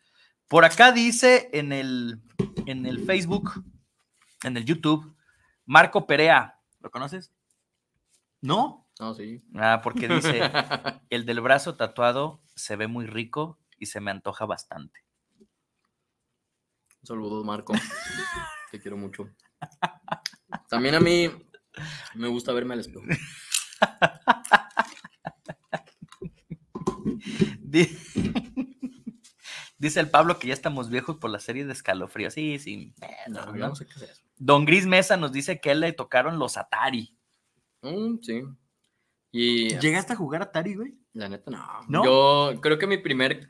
Por acá dice en el, en el Facebook, en el YouTube, Marco Perea. ¿Lo conoces? ¿No? No, sí. Ah, porque dice, el del brazo tatuado se ve muy rico y se me antoja bastante. Saludos, Marco. Te quiero mucho. También a mí me gusta verme al espejo. Di- Dice el Pablo que ya estamos viejos por la serie de escalofrío. Sí, sí. No, yo ¿no? no sé qué es eso. Don Gris Mesa nos dice que a él le tocaron los Atari. Mm, sí. Y ¿Llegaste a jugar Atari, güey? la neta, no. ¿No? Yo creo que mi primer,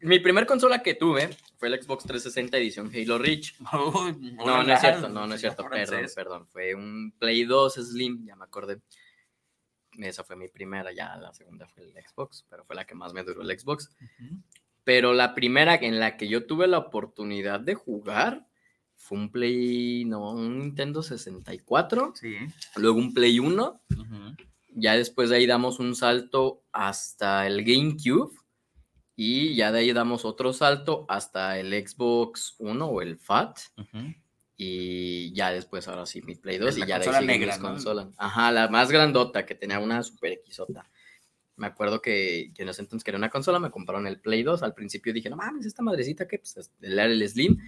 mi primer consola que tuve fue el Xbox 360 edición Halo Reach. No, no es cierto, no, no es cierto, perdón, perdón. Fue un Play 2 Slim, ya me acordé. Esa fue mi primera, ya la segunda fue el Xbox, pero fue la que más me duró el Xbox. Pero la primera en la que yo tuve la oportunidad de jugar fue un Play, no, un Nintendo 64, Sí. luego un Play 1, Ujú. ya después de ahí damos un salto hasta el GameCube y ya de ahí damos otro salto hasta el Xbox 1 o el FAT Ujú. y ya después ahora sí mi Play 2 La y ya de ahí negra, mis ¿no? consolas. Ajá, la más grandota que tenía una super Xota. Me acuerdo que, que en ese entonces quería una consola, me compraron el Play 2. Al principio dije, no mames, esta madrecita que pues, es- era el Slim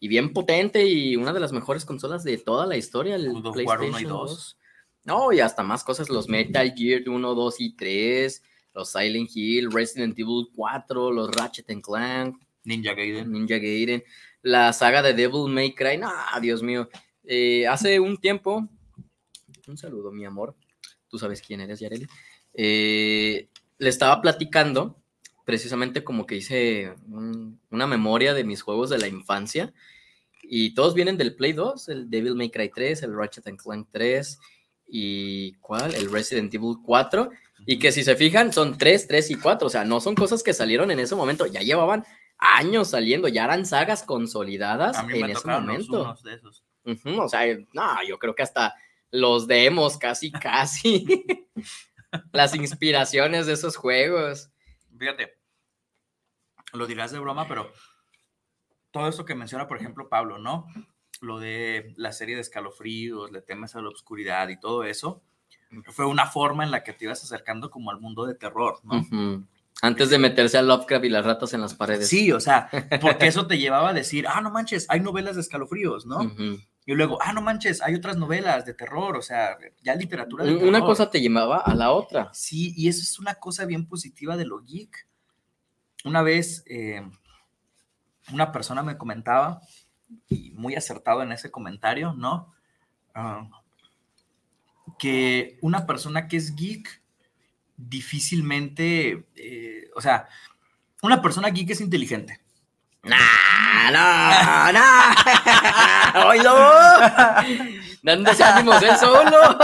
y bien potente y una de las mejores consolas de toda la historia, el of War 1 y PlayStation 2. 2. No, y hasta más cosas, los Metal Gear 1, 2 y 3, los Silent Hill, Resident Evil 4, los Ratchet and Clank, Ninja Gaiden. Ninja Gaiden, la saga de Devil May Cry, no, Dios mío. Eh, hace un tiempo, un saludo, mi amor, tú sabes quién eres, Yareli. Eh, le estaba platicando, precisamente como que hice un- una memoria de mis juegos de la infancia, y todos vienen del Play 2, el Devil May Cry 3, el Ratchet and Clank 3, y ¿cuál? El Resident Evil 4, y que si se fijan son 3, 3 y 4, o sea, no son cosas que salieron en ese momento, ya llevaban años saliendo, ya eran sagas consolidadas en ese momento. unos de esos. O sea, no, yo creo que hasta los demos, casi, casi. Las inspiraciones de esos juegos. Fíjate, lo dirás de broma, pero todo esto que menciona, por ejemplo, Pablo, ¿no? Lo de la serie de escalofríos, le temas a la oscuridad y todo eso, fue una forma en la que te ibas acercando como al mundo de terror, ¿no? Antes de meterse a Lovecraft y las ratas en las paredes. Sí, o sea, porque eso te llevaba a decir, ah, no manches, hay novelas de escalofríos, ¿no? Y luego, ah, no manches, hay otras novelas de terror, o sea, ya literatura de Una terror. cosa te llevaba a la otra. Sí, y eso es una cosa bien positiva de lo geek. Una vez eh, una persona me comentaba, y muy acertado en ese comentario, ¿no? Ah, que una persona que es geek difícilmente, eh, o sea, una persona geek es inteligente. ¡Nah, no, no! ¡Oilo! Dándose ánimos él solo.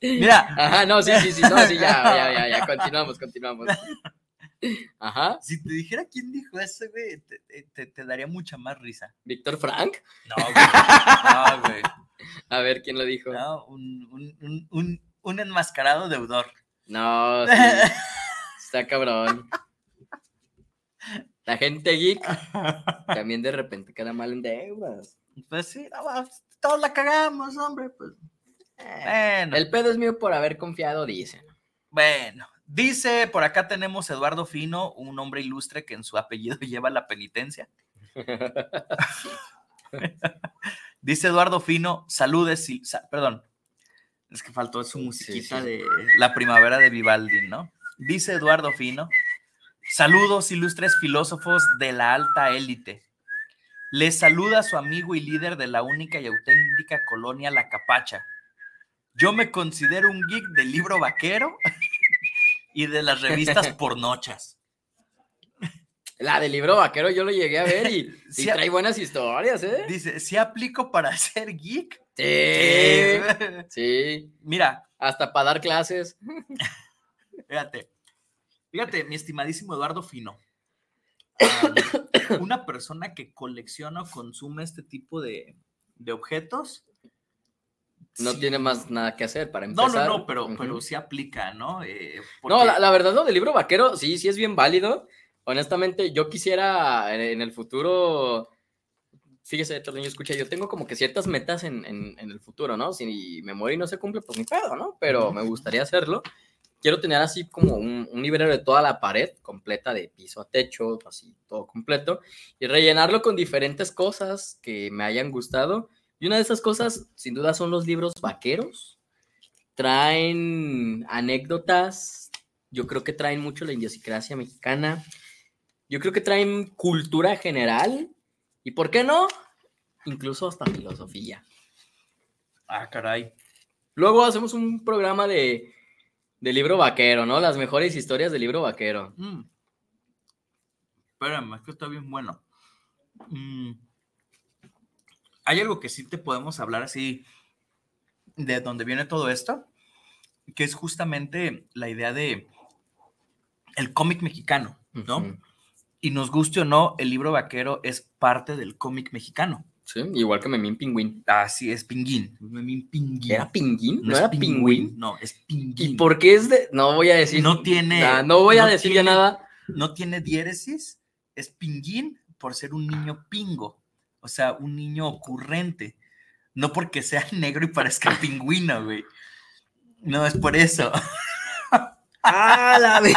Mira, Ajá, no, sí, sí, sí, no, sí, ya, ya, ya, ya, continuamos, continuamos. Ajá, si te dijera quién dijo eso, güey, te, te- te daría mucha más risa. Víctor Frank. No, güey. No, güey. A ver, ¿quién lo dijo? No, un, un- un- un- enmascarado deudor. No, sí, está cabrón. La gente geek también de repente queda mal en deudas. Pues sí, no, pues, todos la cagamos, hombre. Pues. Bueno, El pedo es mío por haber confiado, dicen. bueno. Dice, por acá tenemos Eduardo Fino, un hombre ilustre que en su apellido lleva la penitencia. Dice Eduardo Fino, saludes, perdón, es que faltó su Sí, musiquita sí. de la primavera de Vivaldi, ¿no? Dice Eduardo Fino, Saludos, ilustres filósofos de la alta élite. Les saluda su amigo y líder de la única y auténtica colonia La Capacha. Yo me considero un geek del libro vaquero y de las revistas pornochas. La del libro vaquero yo lo llegué a ver y sí, trae buenas historias, ¿eh? Dice, ¿sí aplico para ser geek? Sí, sí. Mira, Hasta para dar clases. fíjate, fíjate, mi estimadísimo Eduardo Fino. una persona que colecciona o consume este tipo de, de objetos. No sí- tiene más nada que hacer para No, empezar. no, no, pero, Ujú. pero sí aplica, ¿no? Eh, No, la, la verdad, lo del libro vaquero, sí, sí es bien válido. Honestamente, yo quisiera en, en el futuro. Fíjese, Torniño, escucha, yo tengo como que ciertas metas en, en- en el futuro, ¿no? Si me muero y no se cumple, pues ni pedo, ¿no? Pero me gustaría hacerlo. Quiero tener así como un, un librero de toda la pared completa, de piso a techo, así todo completo, y rellenarlo con diferentes cosas que me hayan gustado. Y una de esas cosas, sin duda, son los libros vaqueros. Traen anécdotas, yo creo que traen mucho la idiosincrasia mexicana. Yo creo que traen cultura general. ¿Y por qué no? Incluso hasta filosofía. Ah, caray. Luego hacemos un programa de, de libro vaquero, ¿no? Las mejores historias del libro vaquero. Mm. Espérame, es que está bien bueno. Mm. Hay algo que sí te podemos hablar así de dónde viene todo esto, que es justamente la idea de el cómic mexicano, ¿no? Y nos guste o no, el libro vaquero es parte del cómic mexicano. Sí, igual que Memín Pingüín. Así es, Pinguín. Memín Pinguín. ¿Era Pinguín? ¿No, era Pingüín? No, es Pinguín. ¿Y por qué es de.? No voy a decir. No tiene- no voy a decir ya nada. no tiene diéresis, es pinguín por ser un niño pingo, o sea, un niño ocurrente, no porque sea negro y parezca pingüino, güey. No, es por eso. ¡Ah, la vez!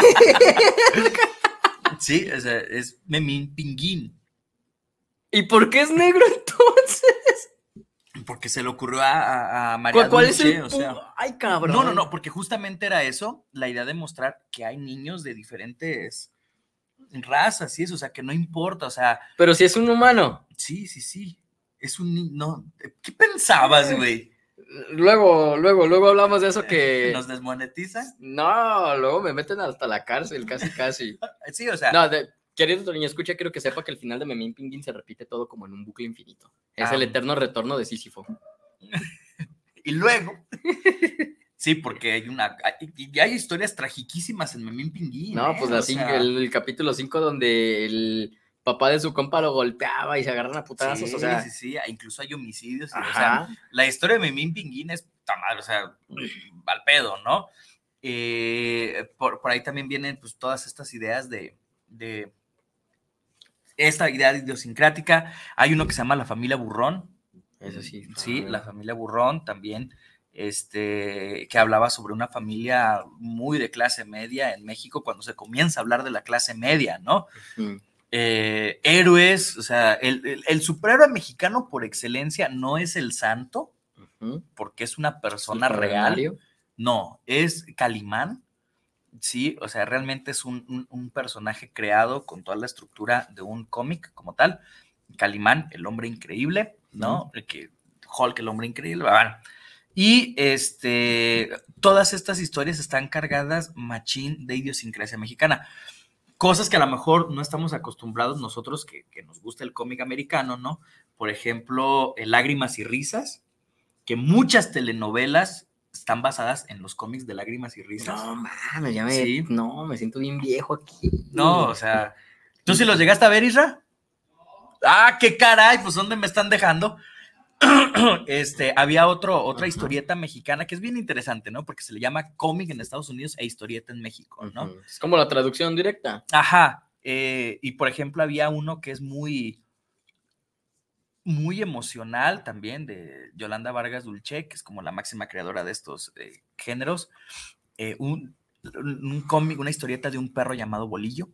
Sí, o sea, es memín pinguín, ¿Y por qué es negro entonces? porque se le ocurrió a, María ¿Cuál, es el.? o sea, Ay, cabrón. no, no, no, porque justamente era eso, la idea de mostrar que hay niños de diferentes razas y eso, o sea, que no importa, o sea, Pero si es un humano. sí, sí, sí, es un niño, no, ¿qué pensabas, güey? Luego, luego, luego hablamos de eso que. ¿Nos desmonetizan? No, luego me meten hasta la cárcel, casi, casi. Sí, o sea, No, de- querido niño, escucha, quiero que sepa que al final de Memín Pinguín se repite todo como en un bucle infinito. Es Ah. el eterno retorno de Sísifo. y luego. Sí, porque hay una. hay- Y hay historias tragiquísimas en Memín Pinguín. No, ¿eh? pues la O cinco- sea, el, el capítulo 5 donde el papá de su compa lo golpeaba y se agarran a putazos, sí, o sea. sí, sí, incluso hay homicidios. y, o sea, Ajá. la historia de Memín Pinguín es tan mal, o sea, al pedo, ¿no? Eh, por, por ahí también vienen pues todas estas ideas de, de esta idea idiosincrática. Hay uno que se llama la familia Burrón, Eso sí. Sí, ah, la familia Burrón también, este, que hablaba sobre una familia muy de clase media en México cuando se comienza a hablar de la clase media, ¿no? mm, Eh, héroes, o sea, el, el- el superhéroe mexicano por excelencia no es el santo, porque es una persona real, no, es Calimán, sí, o sea, realmente es un, un- un personaje creado con toda la estructura de un cómic como tal. Calimán, el hombre increíble, ¿no? Que Hulk, el hombre increíble, bueno. Y este, todas estas historias están cargadas machín de idiosincrasia mexicana. Cosas que a lo mejor no estamos acostumbrados nosotros que, que nos gusta el cómic americano, ¿no? Por ejemplo, eh, Lágrimas y Risas, que muchas telenovelas están basadas en los cómics de Lágrimas y Risas. No mames, ya me. Sí. No, me siento bien viejo aquí. No, o sea, ¿tú sí los llegaste a ver, Isra? Ah, qué caray, pues ¿dónde me están dejando? este, había otro, otra Ajá. historieta mexicana que es bien interesante, ¿no? Porque se le llama cómic en Estados Unidos e historieta en México, ¿no? Es como la traducción directa. Ajá. eh, y por ejemplo, había uno que es muy, muy emocional también, de Yolanda Vargas Dulce, que es como la máxima creadora de estos eh, géneros. eh, un, un cómic, una historieta de un perro llamado Bolillo.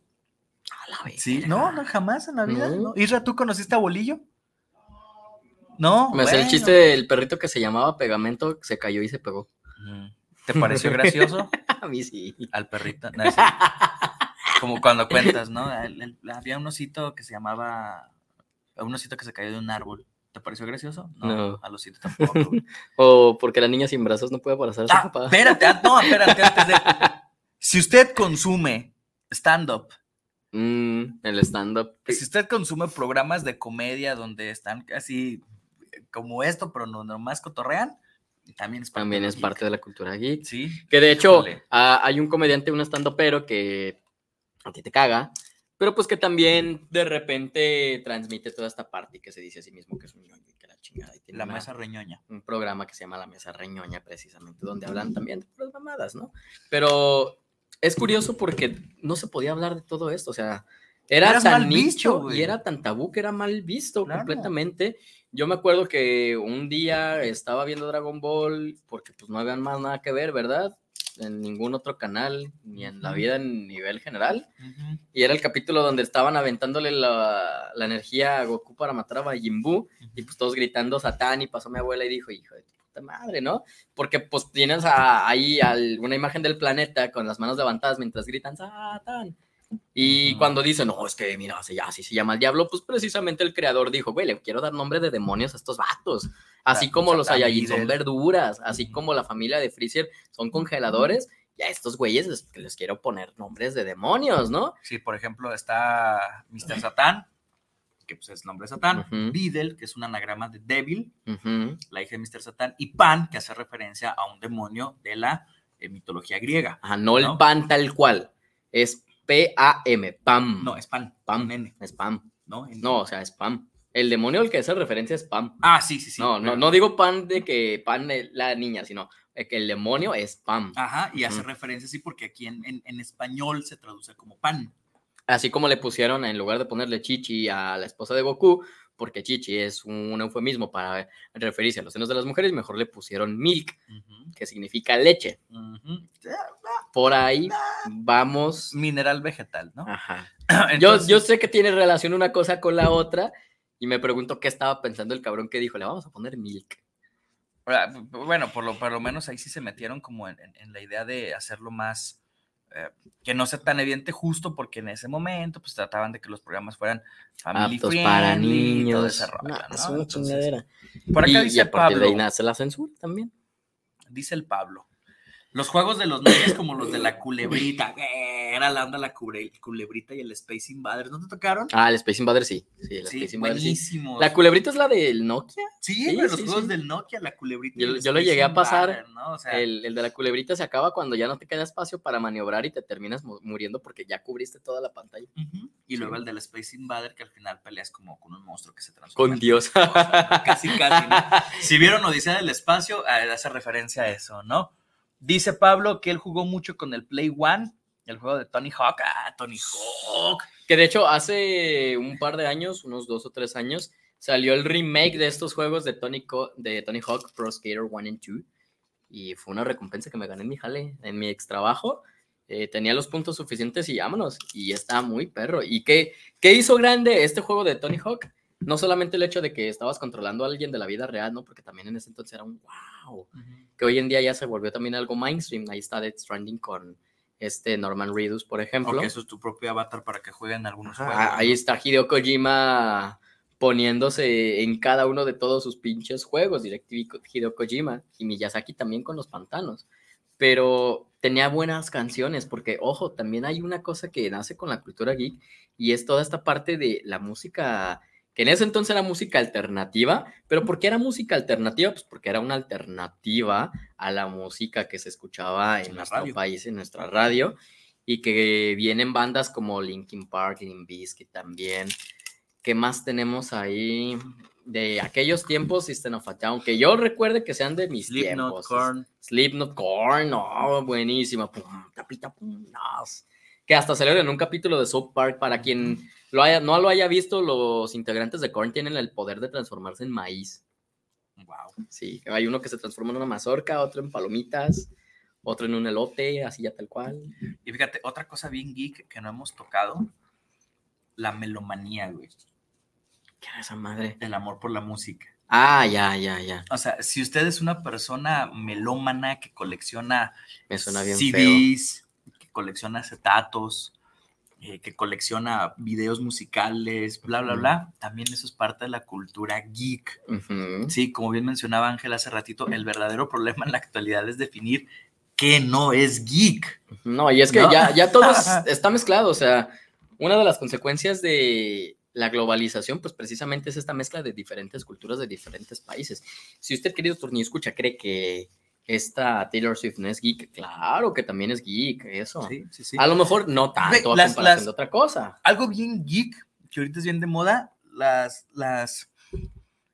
A la vez. Sí, no, no, jamás en la vida. No. ¿no? Isra, ¿tú conociste a Bolillo? No. Me hace el bueno. chiste del perrito que se llamaba Pegamento, se cayó y se pegó. ¿Te pareció gracioso? A mí sí. Al perrito. No, sí. como cuando cuentas, ¿no? El- el- había un osito que se llamaba, un osito que se cayó de un árbol. ¿Te pareció gracioso? No. al osito tampoco. O porque la niña sin brazos no puede abrazar a su Ah, papá. espérate, ah, no, espérate, antes de... Si usted consume stand-up, Mm, el stand-up. si usted consume programas de comedia donde están casi como esto, pero no nomás cotorrean, también es parte También de es parte de la cultura geek. Sí. Que de hecho, Híjole. ah, hay un comediante, un stand pero que a ti te caga, pero pues que también de repente transmite toda esta parte y que se dice a sí mismo que es un ñoño y que la chingada. Y tiene La una- mesa reñoña. un programa que se llama La Mesa Reñoña, precisamente, donde hablan también de puras mamadas, ¿no? Pero es curioso porque no se podía hablar de todo esto, o sea, era tan visto, nicho güey. y era tan tabú que era mal visto Claro. completamente. Yo me acuerdo que un día estaba viendo Dragon Ball porque pues no habían más nada que ver, ¿verdad? En ningún otro canal, ni en la vida en nivel general. Y era el capítulo donde estaban aventándole la, la energía a Goku para matar a Majin Buu. Y pues todos gritando Satán. Y pasó mi abuela y dijo, hijo de puta madre, ¿no? Porque pues tienes a- ahí al- una imagen del planeta con las manos levantadas mientras gritan Satán. Y cuando dicen, no, es que mira, así, así se llama el diablo, pues precisamente el creador dijo, güey, le quiero dar nombre de demonios a estos vatos. Así como los Saiyajin son verduras, así como la familia de Freezer son congeladores, y a estos güeyes les, les quiero poner nombres de demonios, ¿no? Sí, por ejemplo, está Mr. Satán, que pues es nombre de Satán, Ujú. Videl, que es un anagrama de Devil, Ujú. la hija de Mr. Satán, y Pan, que hace referencia a un demonio de la eh, mitología griega. Ajá, no el pan tal cual. Es P-A-M, PAM. No, es Pan, Pam. N, Es PAM. ¿no? No, o sea, es PAM. El demonio al que hace referencia es PAM. Ah, sí, sí, sí. no, no, no digo pan de que pan de la niña, sino que el demonio es PAM. Ajá, y hace referencia, sí, porque aquí en, en- en español se traduce como pan. Así como le pusieron, en lugar de ponerle chichi a la esposa de Goku, porque chichi es un eufemismo para referirse a los senos de las mujeres, mejor le pusieron milk, que significa leche. Por ahí vamos. Mineral vegetal, ¿no? Ajá. Yo, Entonces, yo sé que tiene relación una cosa con la otra y me pregunto qué estaba pensando el cabrón que dijo, le vamos a poner milk. ah, Bueno, por lo, por lo menos ahí sí se metieron como en, en- en la idea de hacerlo más, eh, que no sea tan evidente justo porque en ese momento pues trataban de que los programas fueran family Aptos friendly para y todo niños. ese rollo, es una Entonces, chingadera. Por acá y, y dice a partir de ahí Pablo, nace la censura también. dice el Pablo, los juegos de los niños como los de la culebrita, era la onda la culebrita y el Space Invaders, ¿no te tocaron? Ah, el Space Invader sí. Sí, el sí, Space Invader sí. buenísimos. La culebrita es la del Nokia. Sí, Sí, los juegos del Nokia, la culebrita. Yo- lo llegué a pasar, Invader, ¿no? O sea, El, el de la culebrita se acaba cuando ya no te queda espacio para maniobrar y te terminas mu- muriendo porque ya cubriste toda la pantalla. Y luego el del Space Invader, que al final peleas como con un monstruo que se transforma. Con Dios. cosa, casi, casi. ¿no? Si vieron Odisea del Espacio, eh, hace referencia a eso, ¿no? Dice Pablo que él jugó mucho con el Play One, el juego de Tony Hawk. Ah, Tony Hawk. Que de hecho hace un par de años, unos dos o tres años, salió el remake de estos juegos de Tony, Co- de Tony Hawk Pro Skater 1 and 2. Y fue una recompensa que me gané en mi jale, en mi ex trabajo. Eh, tenía los puntos suficientes y vámonos. Y está muy perro. ¿Y qué, qué hizo grande este juego de Tony Hawk? No solamente el hecho de que estabas controlando a alguien de la vida real, ¿no? Porque también en ese entonces era un wow. Que hoy en día ya se volvió también algo mainstream. Ahí está Death Stranding con este Norman Reedus, por ejemplo. Ok, eso es tu propio avatar para que jueguen algunos Ajá, juegos. ahí ¿no? está Hideo Kojima poniéndose en cada uno de todos sus pinches juegos, DirecTV Hideo Kojima y Miyazaki también con los pantanos. Pero tenía buenas canciones, porque ojo, también hay una cosa que nace con la cultura geek y es toda esta parte de la música, que en ese entonces era música alternativa, pero ¿por qué era música alternativa? Pues porque era una alternativa a la música que se escuchaba en, En nuestro radio. país, en nuestra radio, y que vienen bandas como Linkin Park, Limp Bizkit también. ¿Qué más tenemos ahí? De aquellos tiempos, System of a Down, que yo recuerde que sean de mis Slipknot, tiempos. Korn. Slipknot, Korn, no, buenísima. Pum, tapita, pum, nos. Que hasta salieron en un capítulo de South Park. Para quien lo haya, no lo haya visto, los integrantes de Korn tienen el poder de transformarse en maíz. Wow. Sí, hay uno que se transforma en una mazorca, otro en palomitas, otro en un elote, así ya tal cual. Y fíjate, otra cosa bien geek que no hemos tocado, la melomanía, güey. ¿Qué era esa madre? El amor por la música. Ah, ya, ya, ya. O sea, si usted es una persona melómana que colecciona Me suena bien feo. CDs, que colecciona acetatos, eh, que colecciona videos musicales, bla, bla, bla, también eso es parte de la cultura geek. Sí, como bien mencionaba Ángel hace ratito, el verdadero problema en la actualidad es definir qué no es geek. No, y es que ¿No? ya, ya todo es- está mezclado. O sea, una de las consecuencias de la globalización, pues precisamente es esta mezcla de diferentes culturas de diferentes países. Si usted, querido Torni, escucha, cree que esta Taylor Swift no es geek, claro que también es geek, eso. Sí, sí, sí. A lo mejor no tanto a las- comparación las- de otra cosa. Algo bien geek, que ahorita es bien de moda, las, las,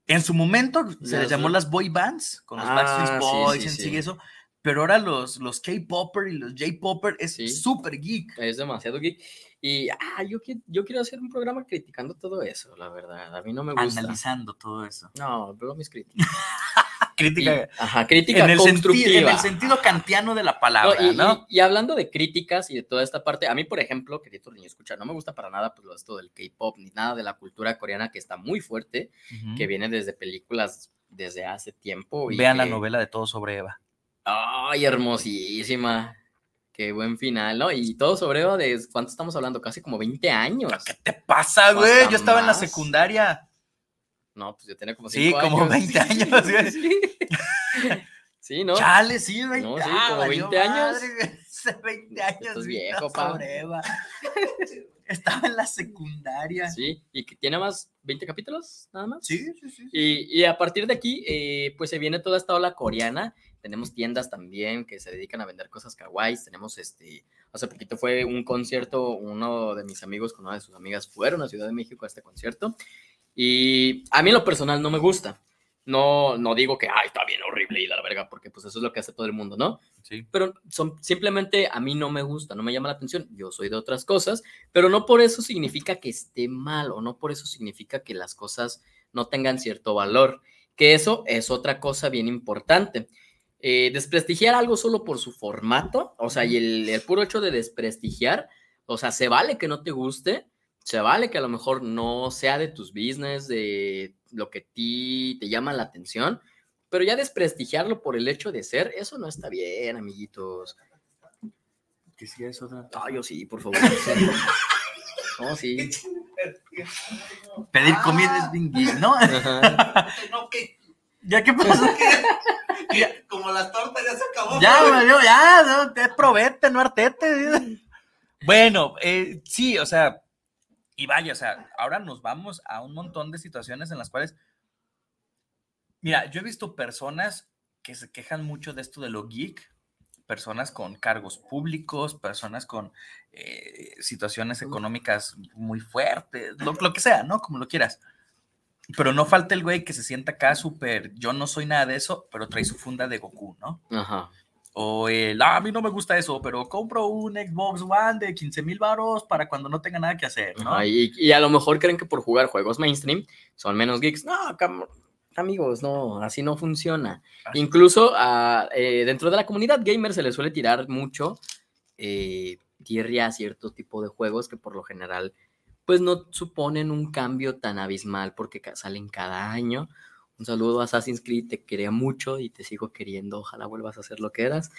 en su momento se les llamó las boy bands, con los Ah, Backstreet Boys, sí. eso, pero ahora los, los K-Popper y los J-Popper es Sí. súper geek. Es demasiado geek. Y ah, yo, yo quiero hacer un programa criticando todo eso, la verdad. A mí no me gusta. Analizando todo eso. No, pero mis críticas. Y- Crítica. ajá, crítica en, el sentido, en el sentido kantiano de la No, palabra, y, ¿no? y- y hablando de críticas y de toda esta parte, a mí, por ejemplo, querido niño, escucha, no me gusta para nada pues, esto del K-pop ni nada de la cultura coreana que está muy fuerte, que viene desde películas desde hace tiempo. Y Vean la novela de Todo sobre Eva. Ay, hermosísima. Qué buen final, ¿no? Y todo sobre Eva, ¿de cuánto estamos hablando? Casi como 20 años. ¿Qué te pasa, güey? Yo estaba en la más. secundaria. No, pues yo tenía como Sí, 5 como años. 20 años, güey. Sí, Sí, ¿no? Chale, sí, 20, No, sí, ah, como valió 20 años. madre, güey. Hace 20 años. Estás vi viejo, pa. sobre Eva. Estaba en la secundaria. Sí, y que tiene más 20 capítulos, nada más. Sí, sí, sí. Y, y a partir de aquí, eh, pues se viene toda esta ola coreana. Tenemos tiendas también que se dedican a vender cosas kawaiis. Tenemos este, hace poquito fue un concierto, uno de mis amigos con una de sus amigas fueron a Ciudad de México a este concierto. Y a mí en lo personal no me gusta. No, no digo que, ay, está bien horrible y la verga, porque pues eso es lo que hace todo el mundo, ¿no? Sí. Pero son, simplemente a mí no me gusta, no me llama la atención. Yo soy de otras cosas, pero no por eso significa que esté mal o no por eso significa que las cosas no tengan cierto valor. Que eso es otra cosa bien importante. Eh, desprestigiar algo solo por su formato, o sea, y el, el puro hecho de desprestigiar, o sea, se vale que no te guste, se vale que a lo mejor no sea de tus business, de lo que a ti te llama la atención, pero ya desprestigiarlo por el hecho de ser, eso no está bien, amiguitos. Que sí es otra. Ay, yo sí, por favor. No, sí. Pedir comida es bien ¿no? No, que ¿Ya qué pasó? como las tortas ya se acabó. Ya, valió, ya, no, te probete, no artete. Bueno, eh, sí, o sea, y vaya, o sea, ahora nos vamos a un montón de situaciones en las cuales, mira, yo he visto personas que se quejan mucho de esto de lo geek, personas con cargos públicos, personas con eh, situaciones económicas muy fuertes, lo, lo que sea, ¿no? Como lo quieras. Pero no falta el güey que se sienta acá súper, yo no soy nada de eso, pero trae su funda de Goku, ¿no? Ajá. O el, "Ah, a mí no me gusta eso, pero compro un Xbox One de 15 mil baros para cuando no tenga nada que hacer, ¿no? Ajá, y, y a lo mejor creen que por jugar juegos mainstream son menos geeks. No, amigos, no, así no funciona. Así. Incluso eh, dentro de la comunidad gamer se le suele tirar mucho eh, tierra a cierto tipo de juegos que por lo general pues no suponen un cambio tan abismal porque salen cada año. Un saludo a Assassin's Creed, te quería mucho y te sigo queriendo, ojalá vuelvas a ser lo que eras.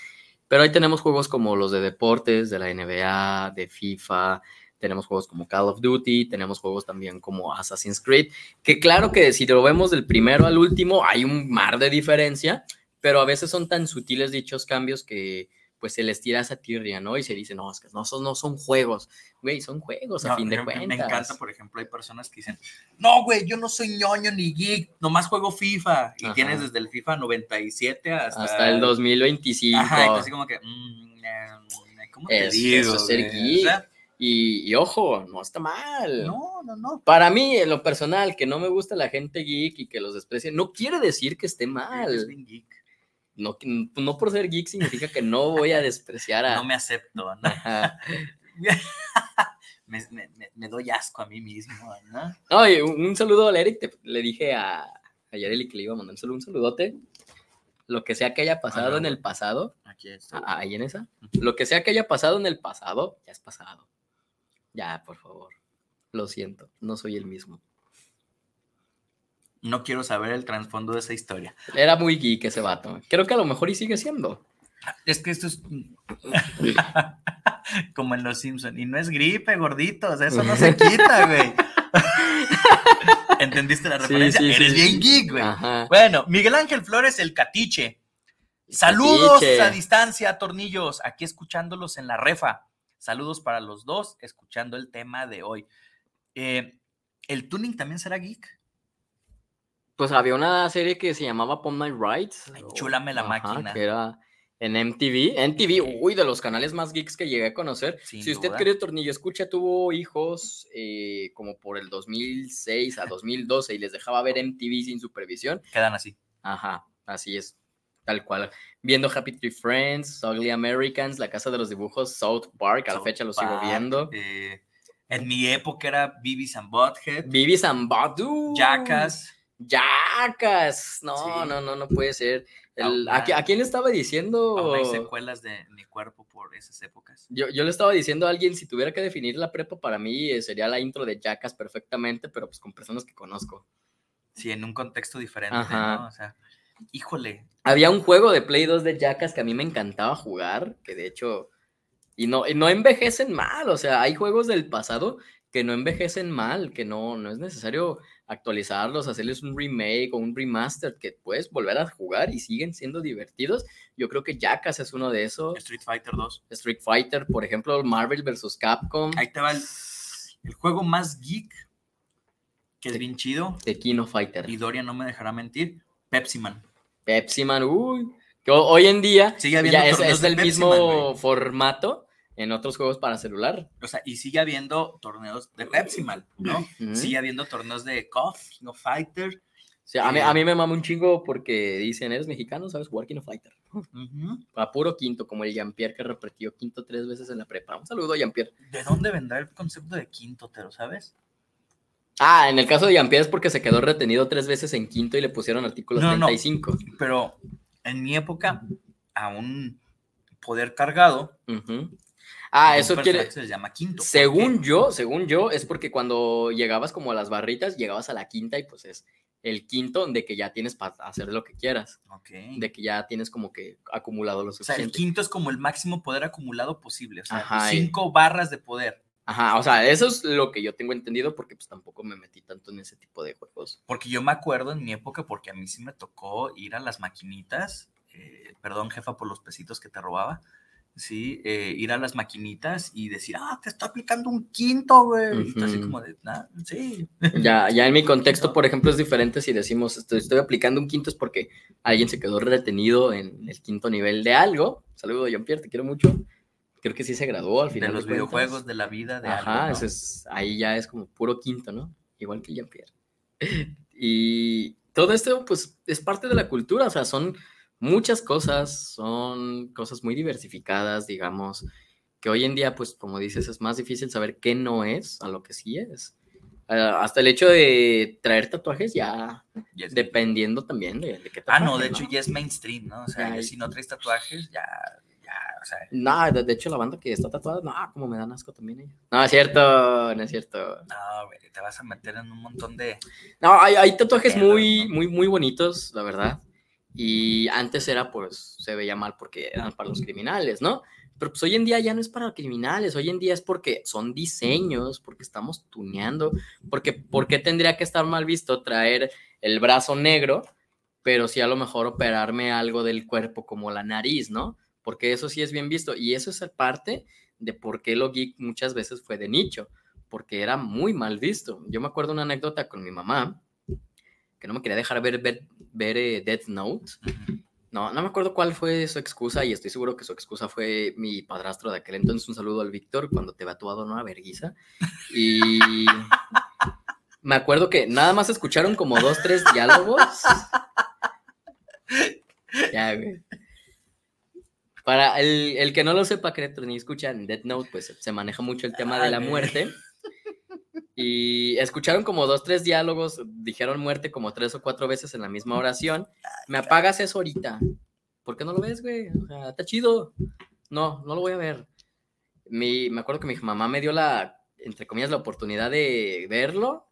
Pero ahí tenemos juegos como los de deportes, de la NBA, de FIFA, tenemos juegos como Call of Duty, tenemos juegos también como Assassin's Creed, que claro que si lo vemos del primero al último hay un mar de diferencia, pero a veces son tan sutiles dichos cambios que pues se les tira esa tirria, ¿no? Y se dice, no, es que no son, no son juegos, güey, son juegos a fin de cuentas. Me encanta, por ejemplo, hay personas que dicen, no, güey, yo no soy ñoño ni geek, nomás juego FIFA. Y Ajá. tienes desde el FIFA 97 hasta, Hasta el 2025. Ajá, así como que, mm, ¿cómo te Es- digo? eso es ser geek. O sea, y, y ojo, no está mal. no, no, no. Para mí, en lo personal, que no me gusta la gente geek y que los desprecie, no quiere decir que esté Es mal. bien geek. No, no por ser geek significa que no voy a despreciar a... No me acepto, ¿no? Me, me- me- me doy asco a mí mismo, ¿no? Y un, un saludo a Eric, te- le dije a, a Yareli que le iba a mandar solo un saludote. Lo que sea que haya pasado en el pasado, Aquí está. ahí en esa, lo que sea que haya pasado en el pasado, ya es pasado. Ya, por favor. Lo siento, no soy el mismo. No quiero saber el trasfondo de esa historia. Era muy geek ese vato. Creo que a lo mejor y sigue siendo. Es que esto es. Como en Los Simpson. Y no es gripe, gorditos, eso no se quita, güey. ¿Entendiste la referencia? sí, Eres sí, bien geek, güey. Ajá. Bueno, Miguel Ángel Flores, el catiche. Saludos Catiche. a distancia, tornillos, aquí escuchándolos en la refa. Saludos para los dos, escuchando el tema de hoy. Eh, ¿El tuning también será geek? Pues había una serie que se llamaba Pon My Rides. Ay, chúlame la ajá, máquina. Que era en MTV. MTV, uy, de los canales más geeks que llegué a conocer. Sin si usted, duda. querido Tornillo, escucha, tuvo hijos eh, como por el 2006 a 2012 y les dejaba ver MTV sin supervisión. Quedan así. Ajá, así es, tal cual. Viendo Happy Tree Friends, Ugly Americans, La Casa de los Dibujos, South Park, a la fecha lo sigo viendo. eh, en mi época era Beavis and Butthead, Vivis and Badu. Jackass. Jackass. No, Sí. no, no, no puede ser. El- ¿a, quién le estaba diciendo? Aún hay secuelas de mi cuerpo por esas épocas. Yo, yo le estaba diciendo a alguien, si tuviera que definir la prepa para mí, eh, sería la intro de Jackass perfectamente, pero pues con personas que conozco. Sí, en un contexto diferente, Ajá. ¿no? O sea, híjole. Había un juego de Play 2 de Jackass que a mí me encantaba jugar, que de hecho, y no, y no envejecen mal, o sea, hay juegos del pasado que no envejecen mal, que no, no es necesario actualizarlos, hacerles un remake o un remaster, que puedes volver a jugar y siguen siendo divertidos. Yo creo que Jackass es uno de esos. Street Fighter 2. Street Fighter, por ejemplo, Marvel vs. Capcom, Ahí te va el, el juego más geek, que es bien chido, Fighter, y Doria no me dejará mentir, Pepsi Man. Pepsi Man, uy, que ho- hoy en día Sigue ya es, es de del Pepsi mismo Man, formato en otros juegos para celular. O sea, y sigue habiendo torneos de Pepsi Man, ¿no? Sigue habiendo torneos de KOF, King of Fighter. Sí, a, mí, Eh, a mí me mama un chingo porque dicen, eres mexicano, sabes jugar King of Fighter. A puro quinto, como el Jean-Pierre que repetió quinto tres veces en la prepa. Un saludo, Jean-Pierre. ¿De dónde vendrá el concepto de quinto, te lo sabes? Ah, en el caso de Jean-Pierre es porque se quedó retenido tres veces en quinto y le pusieron artículo No, no. 35. Pero en mi época, a un poder cargado. Ah, eso quiere... se llama quinto. ¿por Según qué? yo, según yo, es porque cuando llegabas como a las barritas, llegabas a la quinta y pues es el quinto de que ya tienes para hacer lo que quieras, Ok. de que ya tienes como que acumulado lo O sea, el suficiente. quinto es como el máximo poder acumulado posible. O sea, Ajá, y- cinco barras de poder. Ajá, o sea, eso es lo que yo tengo entendido porque pues tampoco me metí tanto en ese tipo de juegos. Porque yo me acuerdo en mi época, porque a mí sí me tocó ir a las maquinitas. eh, perdón, jefa, por los pesitos que te robaba. Sí, eh, ir a las maquinitas y decir, ah, te está aplicando un quinto, güey. Y tú Así como de, ah, sí. Ya, ya en mi contexto, por ejemplo, es diferente si decimos estoy, estoy aplicando un quinto es porque alguien se quedó retenido en el quinto nivel de algo. Saludo, Jean-Pierre, te quiero mucho. Creo que sí se graduó al De final. los cuentas. videojuegos, de la vida, de Ajá, algo. ¿no? ese es, ahí ya es como puro quinto, ¿no? Igual que Jean-Pierre. Y todo esto, pues, es parte de la cultura, o sea, son muchas cosas, son cosas muy diversificadas, digamos, que hoy en día, pues, como dices, es más difícil saber qué no es a lo que sí es. Ah, hasta el hecho de traer tatuajes ya dependiendo también de, de qué Ah, no, tatuaje, de hecho ya es mainstream, ¿no? O sea, si no traes tatuajes, ya, ya, o sea, No, de, de hecho la banda que está tatuada, no, como me dan asco también. No, es cierto, no es cierto. no, güey, te vas a meter en un montón de... No, hay, hay tatuajes muy, ¿no? muy, muy bonitos, la verdad. Y antes era, pues, se veía mal porque eran para los criminales, ¿no? Pero pues hoy en día ya no es para criminales, hoy en día es porque son diseños, porque estamos tuneando, porque ¿por qué tendría que estar mal visto traer el brazo negro, pero sí a lo mejor operarme algo del cuerpo como la nariz, ¿no? Porque eso sí es bien visto y eso es parte de por qué lo geek muchas veces fue de nicho, porque era muy mal visto. Yo me acuerdo una anécdota con mi mamá, que no me quería dejar ver, ver, ver eh, Death Note. No, no me acuerdo cuál fue su excusa y estoy seguro que su excusa fue mi padrastro de aquel entonces. Un saludo al Víctor cuando te va tuado una verguiza. Y me acuerdo que nada más escucharon como dos, tres diálogos. Ya, güey. Para el, el que no lo sepa, que ni escuchan Death Note, pues se maneja mucho el tema de la güey. muerte. Y escucharon como dos, tres diálogos, dijeron muerte como tres o cuatro veces en la misma oración. Me apagas eso ahorita. ¿Por qué no lo ves, güey? O está chido. No, no lo voy a ver. Mi, me acuerdo que mi mamá me dio la, entre comillas, la oportunidad de verlo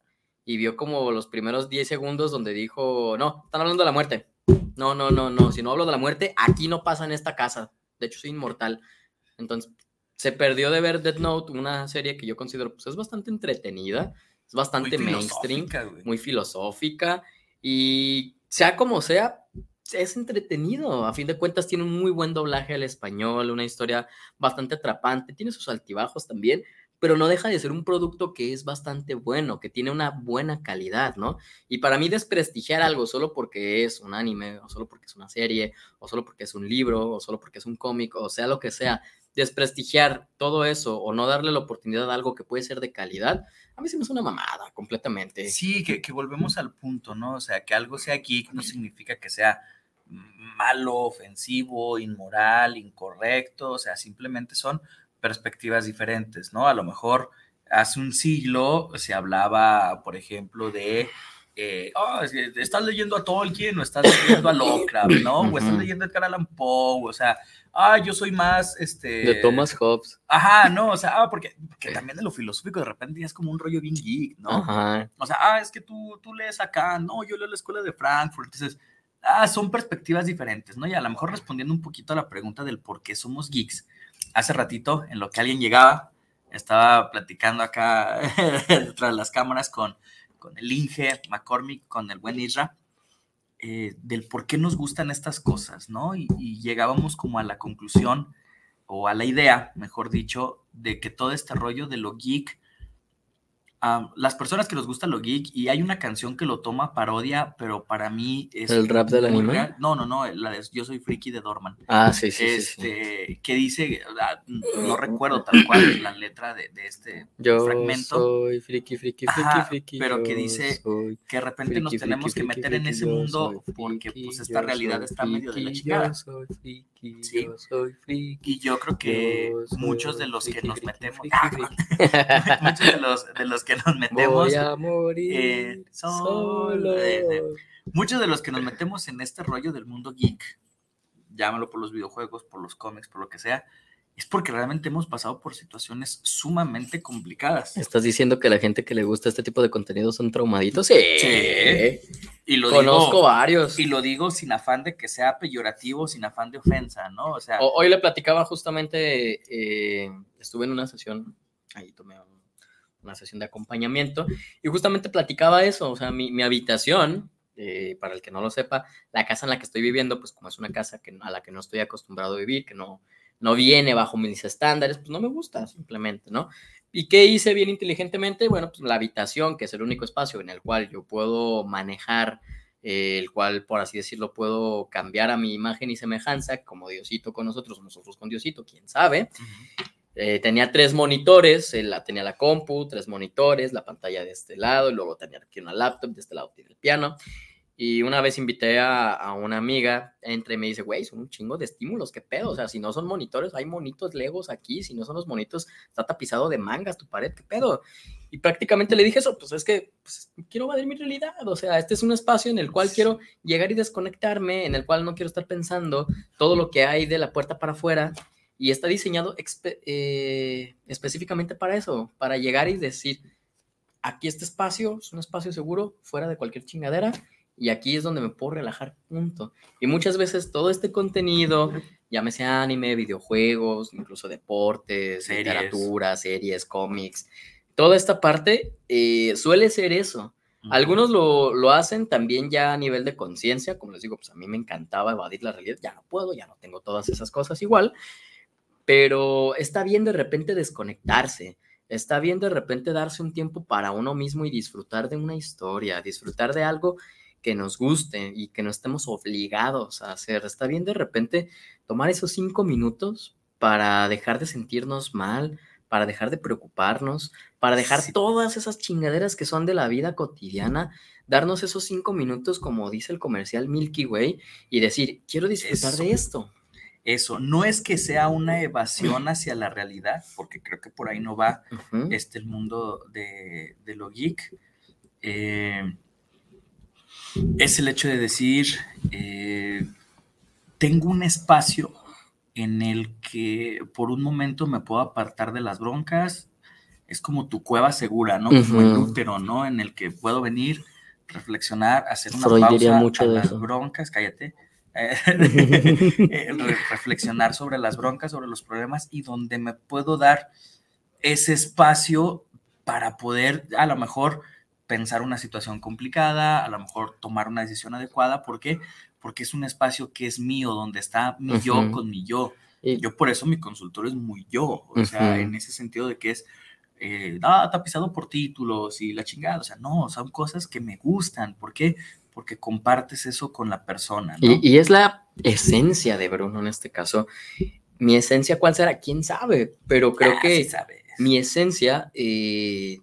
y vio como los primeros 10 segundos donde dijo, no, están hablando de la muerte. No, no, no, no, si no hablo de la muerte, aquí no pasa en esta casa. De hecho, soy inmortal. Entonces, se perdió de ver Death Note, una serie que yo considero pues es bastante entretenida, es bastante mainstream, muy filosófica y sea como sea, es entretenido. A fin de cuentas tiene un muy buen doblaje al español, una historia bastante atrapante, tiene sus altibajos también, pero no deja de ser un producto que es bastante bueno, que tiene una buena calidad, ¿no? Y para mí desprestigiar algo solo porque es un anime, o solo porque es una serie, o solo porque es un libro, o solo porque es un cómic, o sea lo que sea, desprestigiar todo eso o no darle la oportunidad a algo que puede ser de calidad, a mí se me hace una mamada completamente. Sí, que, que volvemos al punto, ¿no? O sea, que algo sea geek no significa que sea malo, ofensivo, inmoral, incorrecto, o sea, simplemente son perspectivas diferentes, ¿no? A lo mejor hace un siglo se hablaba, por ejemplo, de, eh, oh, estás leyendo a Tolkien o estás leyendo a Lovecraft, ¿no? O estás leyendo a Edgar Allan Poe, o sea, ah, yo soy más, este... De Thomas Hobbes. Ajá, no, o sea, ah, porque, también de lo filosófico de repente es como un rollo bien geek, ¿no? Ajá. O sea, ah, es que tú, tú lees acá, no, yo leo la escuela de Frankfurt, entonces, ah, son perspectivas diferentes, ¿no? Y a lo mejor respondiendo un poquito a la pregunta del por qué somos geeks, hace ratito, en lo que alguien llegaba, estaba platicando acá tras las cámaras con, con el Inge McCormick, con el buen Isra, eh, del por qué nos gustan estas cosas, ¿no? Y, llegábamos como a la conclusión, o a la idea, mejor dicho, de que todo este rollo de lo geek las personas que nos gusta lo geek y hay una canción que lo toma parodia, pero para mí es... ¿El rap del anime? No, no, no, la de Yo soy friki de Dorman. Ah, sí, sí, este, sí, Que dice, no recuerdo tal cual la letra de, de este yo fragmento. soy friki, friki, friki, friki. Pero que dice que de repente nos tenemos que meter en ese mundo porque pues esta realidad está medio de la chingada. Yo soy friki, yo soy friki. Y yo creo que muchos de los que nos metemos... muchos de los, de los que nos metemos. Voy a morir eh, solo. muchos de los que nos metemos en este rollo del mundo geek, llámalo por los videojuegos, por los cómics, por lo que sea, es porque realmente hemos pasado por situaciones sumamente complicadas. ¿Estás diciendo que la gente que le gusta este tipo de contenido son traumaditos? Sí. Y lo Conozco digo, varios. Y lo digo sin afán de que sea peyorativo, sin afán de ofensa, ¿no? O sea. Hoy le platicaba justamente, eh, estuve en una sesión, ahí tomé un una sesión de acompañamiento, y justamente platicaba eso, o sea, mi, mi habitación, eh, para el que no lo sepa, la casa en la que estoy viviendo, pues como es una casa que, a la que no estoy acostumbrado a vivir, que no, no viene bajo mis estándares, pues no me gusta simplemente, ¿no? ¿Y qué hice bien inteligentemente? Bueno, pues la habitación, que es el único espacio en el cual yo puedo manejar, eh, el cual, por así decirlo, puedo cambiar a mi imagen y semejanza, como Diosito con nosotros, nosotros con Diosito, quién sabe. Eh, tenía tres monitores, eh, la, tenía la compu, tres monitores, la pantalla de este lado, y luego tenía aquí una laptop, de este lado tiene el piano. Y una vez invité a, una amiga, entre y me dice, güey, son un chingo de estímulos, ¿qué pedo? O sea, si no son monitores, hay monitos legos aquí, si no son los monitos, está tapizado de mangas tu pared, ¿qué pedo? Y prácticamente le dije eso, pues es que pues, quiero evadir mi realidad, o sea, este es un espacio en el cual quiero llegar y desconectarme, en el cual no quiero estar pensando todo lo que hay de la puerta para afuera y está diseñado eh, específicamente para eso, para llegar y decir, aquí este espacio es un espacio seguro, fuera de cualquier chingadera, y aquí es donde me puedo relajar, punto. Y muchas veces todo este contenido, llámese anime, videojuegos, incluso deportes, literatura, series, cómics, toda esta parte eh, suele ser eso. Algunos lo, lo, hacen también ya a nivel de conciencia, como les digo, pues a mí me encantaba evadir la realidad, ya no puedo, ya no tengo todas esas cosas igual, pero está bien de repente desconectarse, está bien de repente darse un tiempo para uno mismo y disfrutar de una historia, disfrutar de algo que nos guste y que no estemos obligados a hacer. Está bien de repente tomar esos cinco minutos para dejar de sentirnos mal, para dejar de preocuparnos, para dejar todas esas chingaderas que son de la vida cotidiana, darnos esos cinco minutos, como dice el comercial Milky Way, y decir, quiero disfrutar de esto eso. No es que sea una evasión hacia la realidad, porque creo que por ahí no va este, el mundo de, lo geek. Eh, es el hecho de decir, eh, tengo un espacio en el que por un momento me puedo apartar de las broncas. Es como tu cueva segura, ¿no? Como el útero, ¿no? En el que puedo venir, reflexionar, hacer una pausa mucho a de las eso. broncas, cállate, reflexionar sobre las broncas, sobre los problemas y donde me puedo dar ese espacio para poder a lo mejor pensar una situación complicada, a lo mejor tomar una decisión adecuada. ¿Por qué? Porque es un espacio que es mío, donde está mi yo con mi yo. Y- Yo por eso mi consultorio es muy yo, o sea, en ese sentido de que es, eh, ah, tapizado por títulos y la chingada, o sea, no, son cosas que me gustan, ¿por qué? Porque compartes eso con la persona, ¿no? Y, y es la esencia de Bruno en este caso. Mi esencia, ¿cuál será? ¿Quién sabe? Pero creo Ah, que sí mi esencia eh,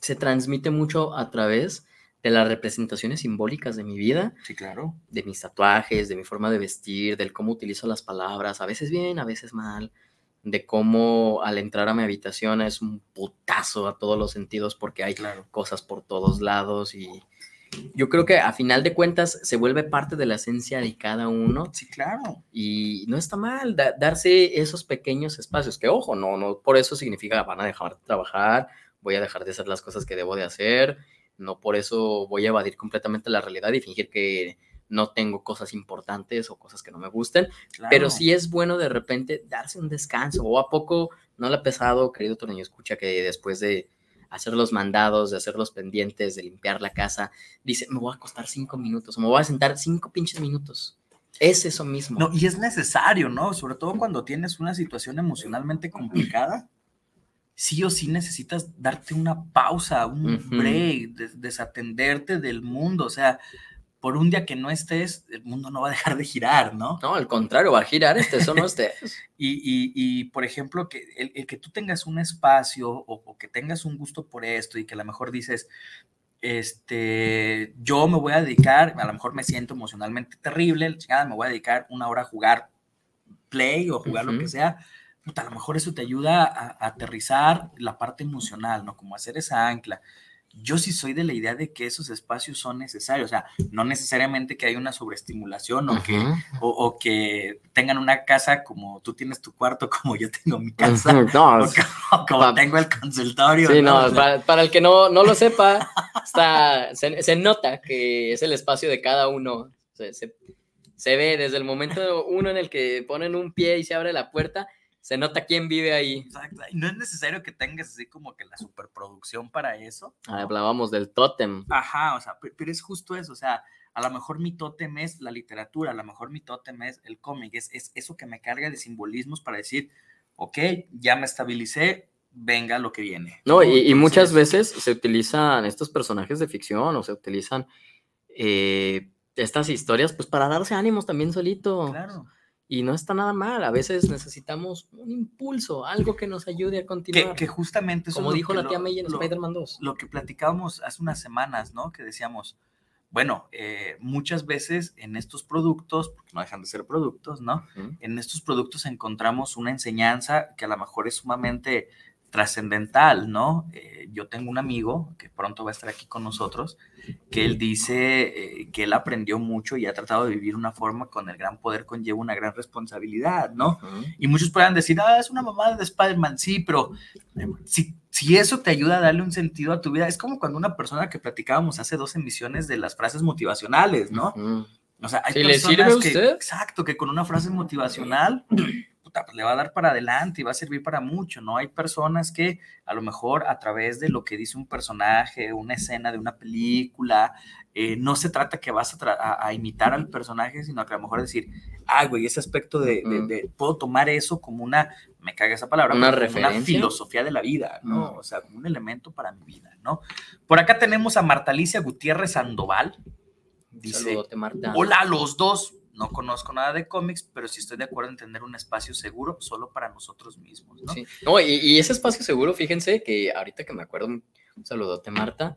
se transmite mucho a través de las representaciones simbólicas de mi vida, Sí, claro. de mis tatuajes, de mi forma de vestir, del cómo utilizo las palabras, a veces bien, a veces mal, de cómo al entrar a mi habitación es un putazo a todos los sentidos porque hay Claro. cosas por todos lados y yo creo que a final de cuentas se vuelve parte de la esencia de cada uno Sí, claro. y no está mal da- darse esos pequeños espacios, que ojo, no, no por eso significa van a dejar de trabajar, voy a dejar de hacer las cosas que debo de hacer, no por eso voy a evadir completamente la realidad y fingir que no tengo cosas importantes o cosas que no me gusten, claro. pero sí es bueno de repente darse un descanso o a poco no le ha pesado, querido Torniño, escucha que después de hacer los mandados, de hacer los pendientes, de limpiar la casa, dice, me voy a acostar cinco minutos o me voy a sentar cinco pinches minutos. Es eso mismo. No, y es necesario, ¿no? Sobre todo cuando tienes una situación emocionalmente complicada, sí o sí necesitas darte una pausa, un Ujú. break, des- desatenderte del mundo, o sea, por un día que no estés, el mundo no va a dejar de girar, ¿no? No, al contrario, va a girar este, eso no estés. Y, y- y, por ejemplo, que el, el que tú tengas un espacio o, o que tengas un gusto por esto y que a lo mejor dices, este, yo me voy a dedicar, a lo mejor me siento emocionalmente terrible, chingada, me voy a dedicar una hora a jugar play o jugar lo que sea, puta, a lo mejor eso te ayuda a, a aterrizar la parte emocional, ¿no? Como hacer esa ancla. Yo sí soy de la idea de que esos espacios son necesarios, o sea, no necesariamente que haya una sobreestimulación o que o, o que tengan una casa como tú tienes tu cuarto, como yo tengo mi casa, No, o como, tengo el consultorio. sí, no, O sea, para, para el que no, no lo sepa, está, se, se nota que es el espacio de cada uno. Se, se- se ve desde el momento uno en el que ponen un pie y se abre la puerta, se nota quién vive ahí. exacto, y no es necesario que tengas así como que la superproducción para eso. Hablábamos del tótem. Ajá, o sea, pe- pero es justo eso, o sea, a lo mejor mi tótem es la literatura, a lo mejor mi tótem es el cómic, es, es eso que me carga de simbolismos para decir, ok, ya me estabilicé, venga lo que viene. No, y, y muchas veces se utilizan estos personajes de ficción o se utilizan eh, estas historias pues para darse ánimos también solito. Claro. Y no está nada mal. A veces necesitamos un impulso, algo que nos ayude a continuar. que justamente eso Como es lo dijo que la lo- tía May en lo- Spider-Man 2. lo que platicábamos hace unas semanas, ¿no? Que decíamos, bueno, eh, muchas veces en estos productos, porque no dejan de ser productos, ¿no? En estos productos encontramos una enseñanza que a lo mejor es sumamente trascendental, ¿no? Eh, yo tengo un amigo que pronto va a estar aquí con nosotros, que él dice eh, que él aprendió mucho y ha tratado de vivir una forma con el gran poder conlleva una gran responsabilidad, ¿no? Y muchos puedan decir, ah, es una mamada de Spider-Man, sí, pero si, si eso te ayuda a darle un sentido a tu vida, es como cuando una persona que platicábamos hace dos emisiones de las frases motivacionales, ¿no? O sea, hay le sirve a que, usted. exacto, que con una frase motivacional, puta, pues le va a dar para adelante y va a servir para mucho, ¿no? Hay personas que a lo mejor a través de lo que dice un personaje, una escena de una película, eh, no se trata que vas a, tra- a- a imitar al personaje, sino que a lo mejor decir, ah, güey, ese aspecto de, de- Ujú. de- puedo tomar eso como una, me caga esa palabra, Una como una referencia. filosofía de la vida, ¿no? O sea, como un elemento para mi vida, ¿no? Por acá tenemos a Marta Alicia Gutiérrez Sandoval. Dice, Saludote, Marta. Hola a los dos. No conozco nada de cómics, pero sí estoy de acuerdo en tener un espacio seguro solo para nosotros mismos, ¿no? Sí. No, y, y ese espacio seguro, fíjense que ahorita que me acuerdo, un saludote, Marta.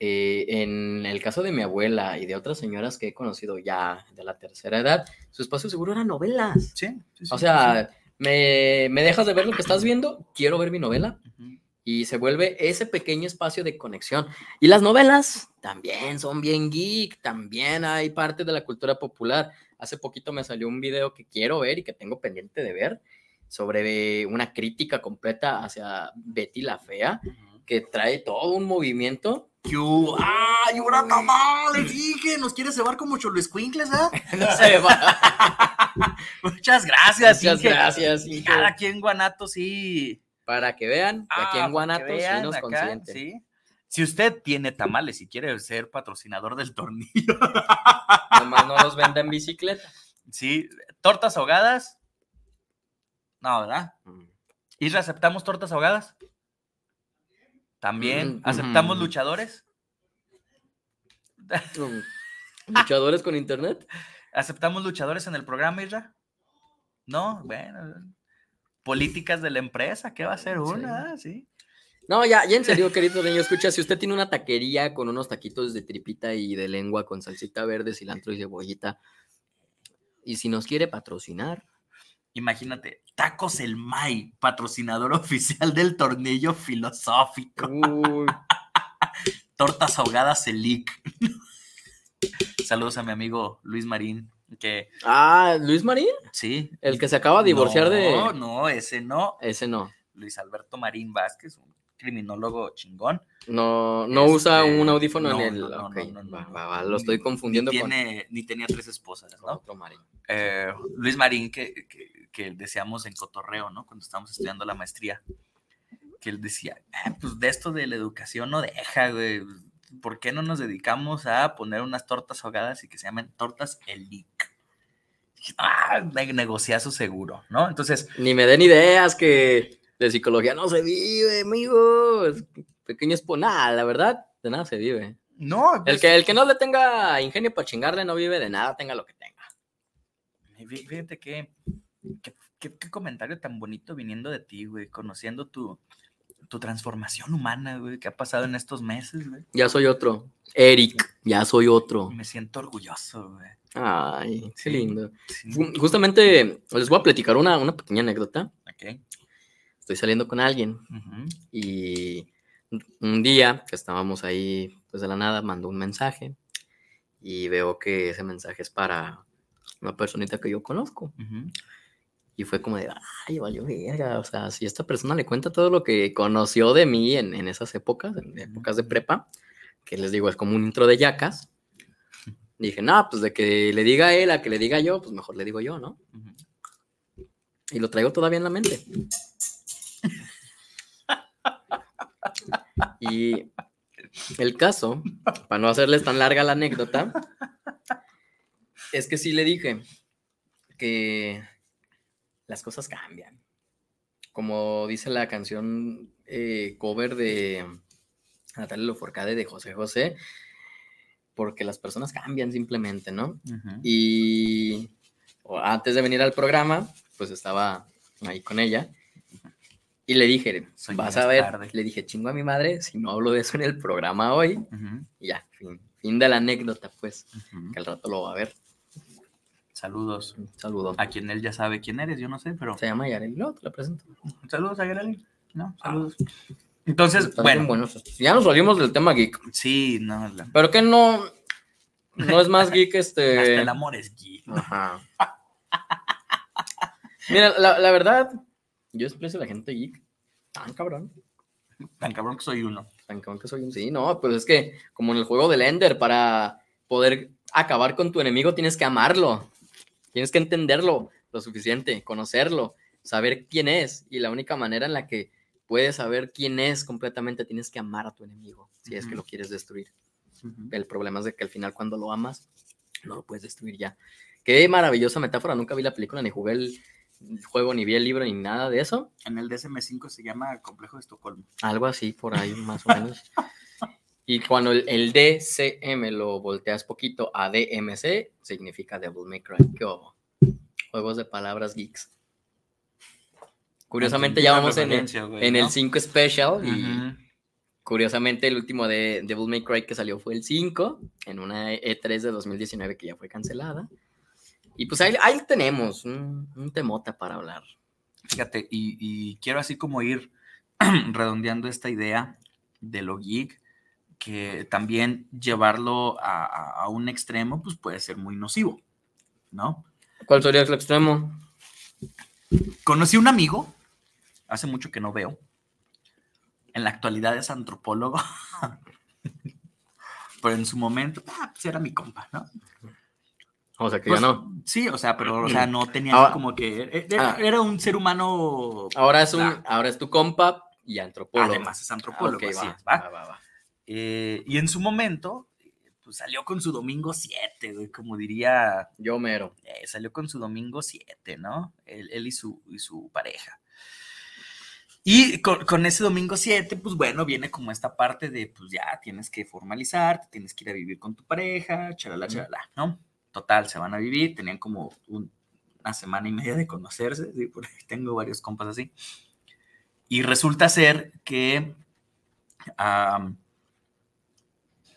eh, en el caso de mi abuela y de otras señoras que he conocido ya de la tercera edad, su espacio seguro eran novelas. Sí, sí, sí, O sea, me, me dejas de ver lo que estás viendo, quiero ver mi novela sí. Ujú. y se vuelve ese pequeño espacio de conexión. Y las novelas también son bien geek, también hay parte de la cultura popular. Hace poquito me salió un video que quiero ver y que tengo pendiente de ver sobre una crítica completa hacia Betty la Fea. Que trae todo un movimiento. ¿Qué hubo? ¡Ay, ahora tamales! Dije, nos quiere cebar como Cholescuincles, ¿eh? No se va. Muchas gracias. Muchas Inge. gracias. Inge. cada aquí en Guanato sí. Para que vean que aquí Ah, en que vean sí nos acá, consienten. sí. Si usted tiene tamales y quiere ser patrocinador del tornillo, Nomás no los venda en bicicleta. sí, tortas ahogadas. No, ¿verdad? Mm. ¿Y aceptamos tortas ahogadas? También. Mm, ¿Aceptamos ujú. luchadores? Luchadores con internet. ¿Aceptamos luchadores en el programa, Isra? No, bueno. Políticas de la empresa, ¿qué va a ser una? Sí. No, ya, ya en serio, querido niño, escucha, si usted tiene una taquería con unos taquitos de tripita y de lengua con salsita verde, cilantro y cebollita, y si nos quiere patrocinar, Imagínate, Tacos El May, patrocinador oficial del tornillo filosófico. uy, Tortas ahogadas Elic. Saludos a mi amigo Luis Marín, que ah, Luis Marín, sí. el que se acaba de divorciar no, de... No, ese no. Ese no, Luis Alberto Marín Vázquez, un criminólogo chingón. no, no usa Este, un audífono no, en el... no, no, ok, no, no, va, no. va, va, lo estoy confundiendo ni con tiene, Ni tenía tres esposas, ¿no? otro Marín. Eh, Luis Marín, que, que, que decíamos en Cotorreo, ¿no? Cuando estábamos estudiando la maestría, que él decía, "Ah, pues de esto de la educación no deja, güey. ¿Por qué no nos dedicamos a poner unas tortas ahogadas y que se llamen tortas Elic? Ah, ne- negociazo seguro, ¿no? Entonces, Ni me den ideas que de psicología no se vive, amigos. Pequeño esponal, la verdad, de nada se vive. no, El pues, que, el que no le tenga ingenio para chingarle no vive de nada, tenga lo que tenga. fí- fíjate que, que- que- qué comentario tan bonito viniendo de ti, güey, conociendo tu, tu transformación humana, güey, que ha pasado en estos meses, güey. Ya soy otro. Eric, ya soy otro. Me siento orgulloso, güey. Ay, qué Sí. lindo. Sí, Justamente les voy a platicar una, una pequeña anécdota. ok. Estoy saliendo con alguien y un día que estábamos ahí, pues de la nada, mandó un mensaje y veo que ese mensaje es para una personita que yo conozco. Y fue como de, ay, valió verga. O sea, si esta persona le cuenta todo lo que conoció de mí en, en esas épocas, en épocas de prepa, que les digo, es como un intro de yacas. Dije, no, pues de que le diga él a que le diga yo, pues mejor le digo yo, ¿no? Y lo traigo todavía en la mente. Y el caso, para no hacerles tan larga la anécdota, es que sí le dije que las cosas cambian. Como dice la canción eh, cover de Natalia Lafourcade de José José, porque las personas cambian simplemente, ¿no? Y antes de venir al programa, pues estaba ahí con ella. Y le dije, vas a ver, tarde. le dije, chingo a mi madre, si no hablo de eso en el programa hoy, y ya, fin, fin de la anécdota, pues, que al rato lo va a ver. Saludos. Un saludo. A quien él ya sabe quién eres, yo no sé, pero Se llama Yareli, no, te la presento. saludos a Gerali. No, saludos. Entonces, bueno, estos. Ya nos salimos del tema geek, sí, no, la- pero que no, no es más geek este... hasta el amor es geek. Ajá. Mira, la, la verdad, yo expreso a la gente geek. Tan cabrón. Tan cabrón que soy uno. Tan cabrón que soy un sí, no, pero es que como en el juego del Ender, para poder acabar con tu enemigo tienes que amarlo. Tienes que entenderlo lo suficiente, conocerlo, saber quién es. Y la única manera en la que puedes saber quién es completamente, tienes que amar a tu enemigo, si es que lo quieres destruir. El problema es de que al final cuando lo amas, no lo puedes destruir ya. Qué maravillosa metáfora, nunca vi la película, ni jugué el juego, ni vi el libro, ni nada de eso. En el DSM5 se llama Complejo de Estocolmo. Algo así, por ahí más o menos. Y cuando el, el DCM lo volteas poquito a DMC, significa Devil May Cry. ¿Qué hubo? Juegos de palabras geeks. Curiosamente ya vamos en el, güey, en el ¿no? 5 Special y curiosamente el último de Devil May Cry que salió fue el 5 en una E3 de 2019 que ya fue cancelada. Y pues ahí, ahí tenemos un, un temota para hablar. Fíjate, y, y quiero así como ir redondeando esta idea de lo geek, que también llevarlo a, a- a un extremo, pues puede ser muy nocivo, ¿no? ¿Cuál sería el extremo? Conocí un amigo, hace mucho que no veo, En la actualidad es antropólogo. pero en su momento, ah, pues era mi compa, ¿no? O sea que Pues, ya no. Sí, o sea, pero o sea, no tenía Ahora- como que. e- Era, Ah. era un ser humano. Ahora es un, Ah. ahora es tu compa y antropólogo. Además es Ah, antropólogo, así va, es, ¿va? va, va, va. Eh, y en su momento, pues salió con su domingo 7, güey, como diría, Yo mero. eh, salió con su domingo 7, ¿no? Él, él y, su, y su pareja. Y con, con ese domingo 7, pues bueno, viene como esta parte de, pues ya tienes que formalizar, tienes que ir a vivir con tu pareja, chalala, chalala, ¿no? Total, se van a vivir, tenían como un- una semana y media de conocerse, ¿sí? Por ahí tengo varios compas así. Y resulta ser que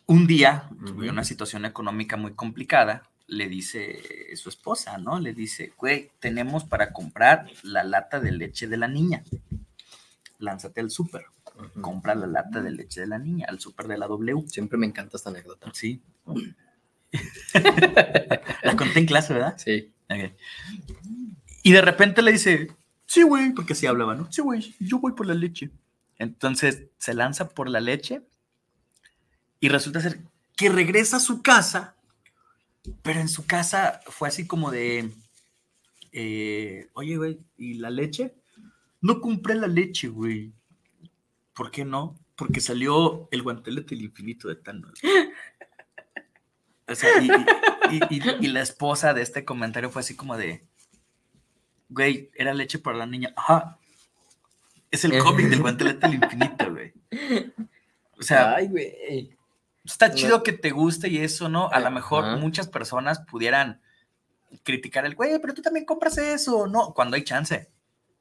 un día, en una situación económica muy complicada, le dice su esposa, ¿no? Le dice, güey, tenemos para comprar la lata de leche de la niña. Lánzate al súper, compra la lata de leche de la niña, al súper de la W. Siempre me encanta esta anécdota. Sí. La conté en clase, ¿verdad? Sí. Ok. Y de repente le dice, sí, güey, porque así hablaba, ¿no? Sí, güey, yo voy por la leche. Entonces se lanza por la leche y resulta ser que regresa a su casa, pero en su casa fue así como de, eh, oye, güey, ¿y la leche? No compré la leche, güey. ¿Por qué no? Porque salió el guantelete del infinito de Thanos. O sea, y, y- y- y la esposa de este comentario fue así como de, güey, era leche para la niña. Ajá. Es el cómic del guantelete del infinito, güey. O sea, Ay, güey. está chido que te guste y eso, ¿no? A lo mejor Ajá. muchas personas pudieran criticar el, güey, pero tú también compras eso, ¿no? Cuando hay chance.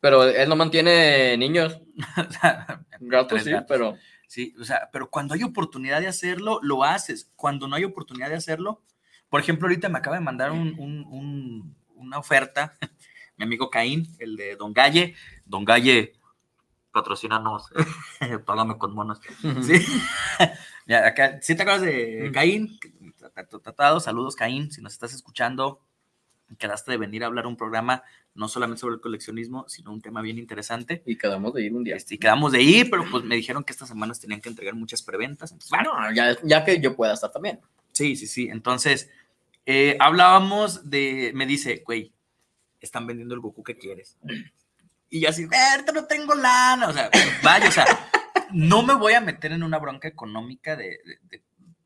Pero él no mantiene niños. Gatos sí, pero. Sí, o sea, pero cuando hay oportunidad de hacerlo, lo haces. Cuando no hay oportunidad de hacerlo, por ejemplo, ahorita me acaba de mandar un- un- un- una oferta, mi amigo Caín, el de Don Galle. Don Galle, patrocínanos, págame con monos. Sí. Acá, ¿sí te acuerdas de. Caín? Tratado, saludos Caín, si nos estás escuchando, quedaste de venir a hablar un programa no solamente sobre el coleccionismo, sino un tema bien interesante. Y quedamos de ir un día. Este, y quedamos de ir, pero pues me dijeron que estas semanas tenían que entregar muchas preventas. entonces, bueno, ya, ya que yo pueda estar también. sí, sí, sí. Entonces, eh, hablábamos de, me dice, güey, están vendiendo el Goku que quieres. Y yo así, "Eh, ahorita no tengo lana. O sea, vaya, o sea, no me voy a meter en una bronca económica de, de- de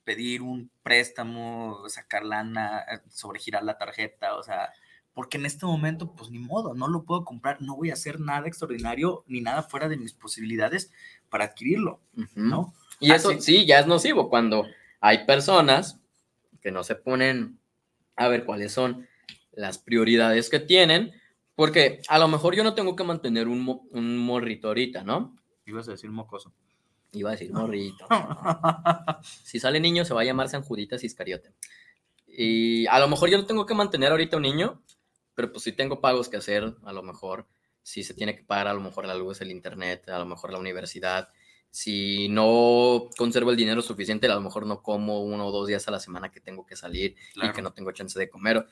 pedir un préstamo, sacar lana, eh, sobregirar la tarjeta, o sea, porque en este momento, pues ni modo, no lo puedo comprar, no voy a hacer nada extraordinario ni nada fuera de mis posibilidades para adquirirlo, Ujú. ¿no? Y eso Así- sí, ya es nocivo cuando hay personas que no se ponen a ver cuáles son las prioridades que tienen, porque a lo mejor yo no tengo que mantener un, mo- un morrito ahorita, ¿no? Ibas a decir mocoso. Iba a decir morrito. Si sale niño, se va a llamar San Juditas Iscariote. Y a lo mejor yo no tengo que mantener ahorita un niño, pero pues sí tengo pagos que hacer, a lo mejor. Si se tiene que pagar, a lo mejor la luz, el internet, a lo mejor la universidad. Si no conservo el dinero suficiente, a lo mejor no como uno o dos días a la semana que tengo que salir y Claro. que no tengo chance de comer.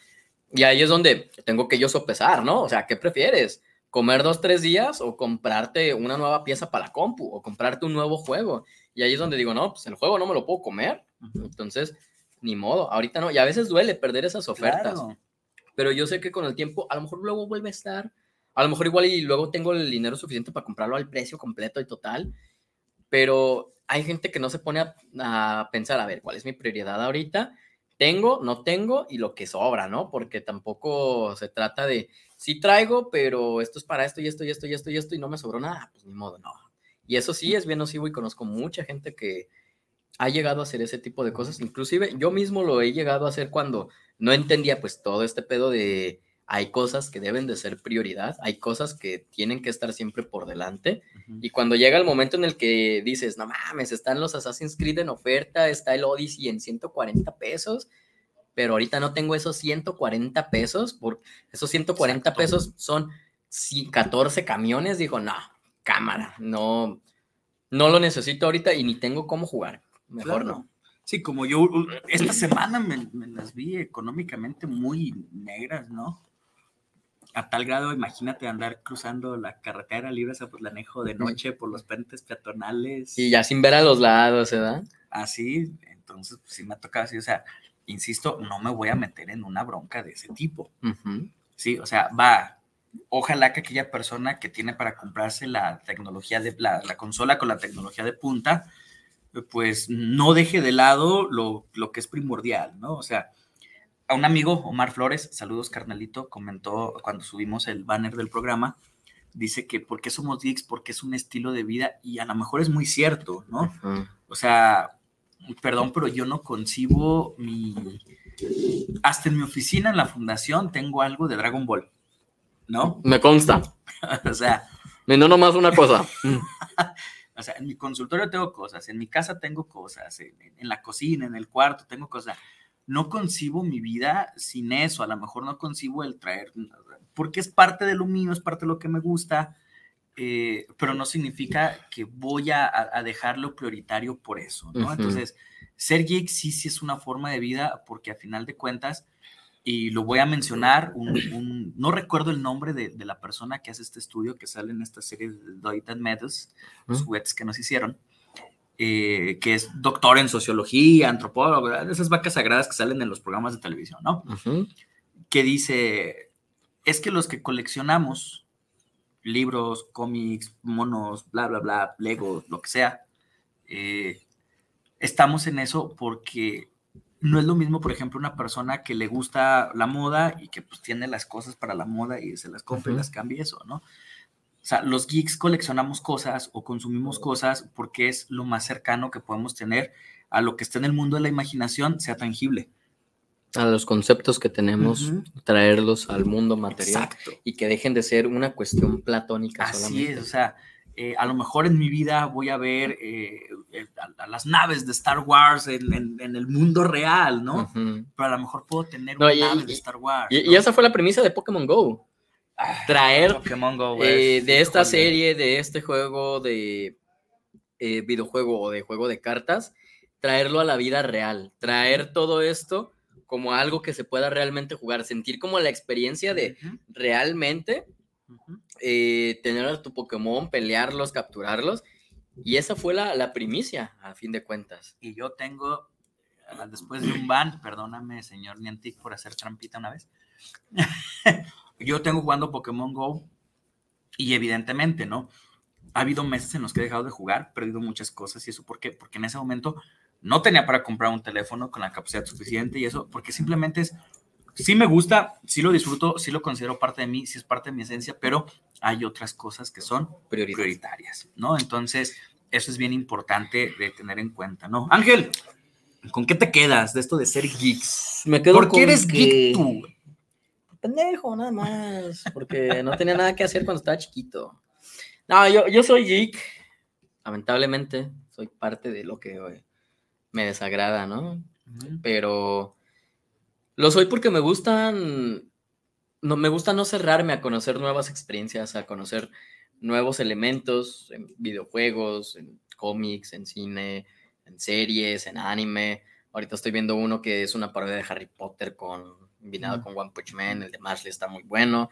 Y ahí es donde tengo que yo sopesar, ¿no? O sea, ¿qué prefieres? ¿Comer dos, tres días o comprarte una nueva pieza para la compu o comprarte un nuevo juego? Y ahí es donde digo, no, pues el juego no me lo puedo comer. Entonces, ni modo, ahorita no. Y a veces duele perder esas ofertas. Claro. Pero yo sé que con el tiempo, a lo mejor luego vuelve a estar. A lo mejor igual y luego tengo el dinero suficiente para comprarlo al precio completo y total. Pero hay gente que no se pone a, a pensar, a ver, ¿cuál es mi prioridad ahorita? Tengo, no tengo y lo que sobra, ¿no? Porque tampoco se trata de, sí traigo, pero esto es para esto y esto y esto y esto y esto y no me sobró nada, pues ni modo, no. Y eso sí es bien nocivo y conozco mucha gente que ha llegado a hacer ese tipo de cosas. Inclusive yo mismo lo he llegado a hacer cuando no entendía pues todo este pedo de hay cosas que deben de ser prioridad, hay cosas que tienen que estar siempre por delante. Y cuando llega el momento en el que dices, no mames, están los Assassin's Creed en oferta, está el Odyssey en 140 pesos, pero ahorita no tengo esos 140 pesos, por esos 140 Exacto. pesos son sí, 14 camiones, digo, no, cámara, no, no lo necesito ahorita y ni tengo cómo jugar, mejor Claro. no. Sí, como yo esta semana me, me las vi económicamente muy negras, ¿no? a tal grado, imagínate andar cruzando la carretera libre a Zapotlanejo de noche por los puentes peatonales. Y ya sin ver a los lados, ¿verdad? Así, entonces, pues sí me ha tocado así, o sea, insisto, no me voy a meter en una bronca de ese tipo. Sí, o sea, va. Ojalá que aquella persona que tiene para comprarse la tecnología de la, la consola con la tecnología de punta, pues no deje de lado lo, lo que es primordial, ¿no? O sea, a un amigo, Omar Flores, saludos carnalito, comentó cuando subimos el banner del programa, dice que por qué somos geeks, porque es un estilo de vida y a lo mejor es muy cierto, ¿no? Ujú. O sea, perdón, pero yo no concibo mi... Hasta en mi oficina, en la fundación, tengo algo de Dragon Ball, ¿no? Me consta. O sea, no nomás una cosa. O sea, en mi consultorio tengo cosas, en mi casa tengo cosas, en, en la cocina, en el cuarto tengo cosas. No concibo mi vida sin eso, a lo mejor no concibo el traer, porque es parte de lo mío, es parte de lo que me gusta, eh, pero no significa que voy a, a dejarlo prioritario por eso, ¿no? Ujú. Entonces, ser geek sí, sí es una forma de vida, porque a final de cuentas, y lo voy a mencionar, un, un- no recuerdo el nombre de, de la persona que hace este estudio, que sale en esta serie de Doit and Medals, los Ujú. juguetes que nos hicieron, eh, que es doctor en sociología, antropólogo, esas vacas sagradas que salen en los programas de televisión, ¿no? Ujú. Que dice, es que los que coleccionamos libros, cómics, monos, bla, bla, bla, Legos, lo que sea, eh, estamos en eso porque no es lo mismo, por ejemplo, una persona que le gusta la moda y que pues tiene las cosas para la moda y se las compra y Ujú. las cambia y eso, ¿no? O sea, los geeks coleccionamos cosas o consumimos cosas porque es lo más cercano que podemos tener a lo que está en el mundo de la imaginación, sea tangible. A los conceptos que tenemos, traerlos al mundo material Exacto. y que dejen de ser una cuestión platónica Así solamente. es, o sea, eh, a lo mejor en mi vida voy a ver eh, a, a las naves de Star Wars en, en- en el mundo real, ¿no? Pero a lo mejor puedo tener No, una y- nave y- de Star Wars. Y, ¿no? y esa fue la premisa de Pokémon Go. Ah, traer, Pokémon Go, Eh, es- de esta serie, de este juego de eh, videojuego o de juego de cartas, traerlo a la vida real, traer todo esto como algo que se pueda realmente jugar, sentir como la experiencia de realmente eh, tener a tu Pokémon, pelearlos, capturarlos. Y esa fue la, la primicia, a fin de cuentas. Y yo tengo, ah, después de un ban, perdóname, señor Niantic, por hacer trampita una vez. yo tengo jugando Pokémon Go y evidentemente, ¿no? Ha habido meses en los que he dejado de jugar, perdido muchas cosas y eso, ¿por qué? Porque en ese momento no tenía para comprar un teléfono con la capacidad suficiente y eso, porque simplemente es, sí me gusta, sí lo disfruto, sí lo considero parte de mí, sí es parte de mi esencia, pero hay otras cosas que son prioritarias, ¿no? Entonces, eso es bien importante de tener en cuenta, ¿no? Ángel, ¿con qué te quedas de esto de ser geeks? Me quedo ¿Por qué eres que- geek tú? Pendejo, nada más. Porque no tenía nada que hacer cuando estaba chiquito. No, yo, yo soy geek. Lamentablemente, soy parte de lo que eh, me desagrada, ¿no? Pero lo soy porque me gustan. No, me gusta no cerrarme a conocer nuevas experiencias, a conocer nuevos elementos en videojuegos, en cómics, en cine, en series, en anime. Ahorita estoy viendo uno que es una parodia de Harry Potter con combinado con One Punch Man, el de Marshall está muy bueno.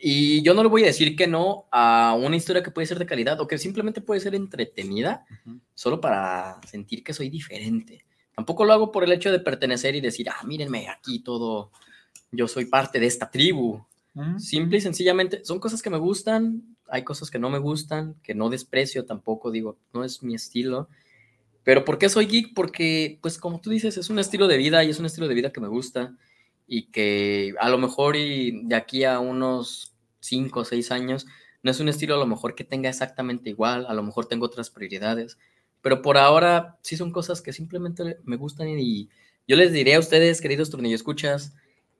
Y yo no le voy a decir que no a una historia que puede ser de calidad o que simplemente puede ser entretenida, Ujú. solo para sentir que soy diferente. Tampoco lo hago por el hecho de pertenecer y decir, ah, mírenme, aquí todo, yo soy parte de esta tribu. Ujú. Simple y sencillamente, son cosas que me gustan, hay cosas que no me gustan, que no desprecio tampoco, digo, no es mi estilo. Pero ¿por qué soy geek? Porque, pues como tú dices, es un estilo de vida y es un estilo de vida que me gusta y que a lo mejor y de aquí a unos 5 o 6 años no es un estilo a lo mejor que tenga exactamente igual, a lo mejor tengo otras prioridades, pero por ahora sí son cosas que simplemente me gustan y yo les diré a ustedes, queridos tornillo escuchas,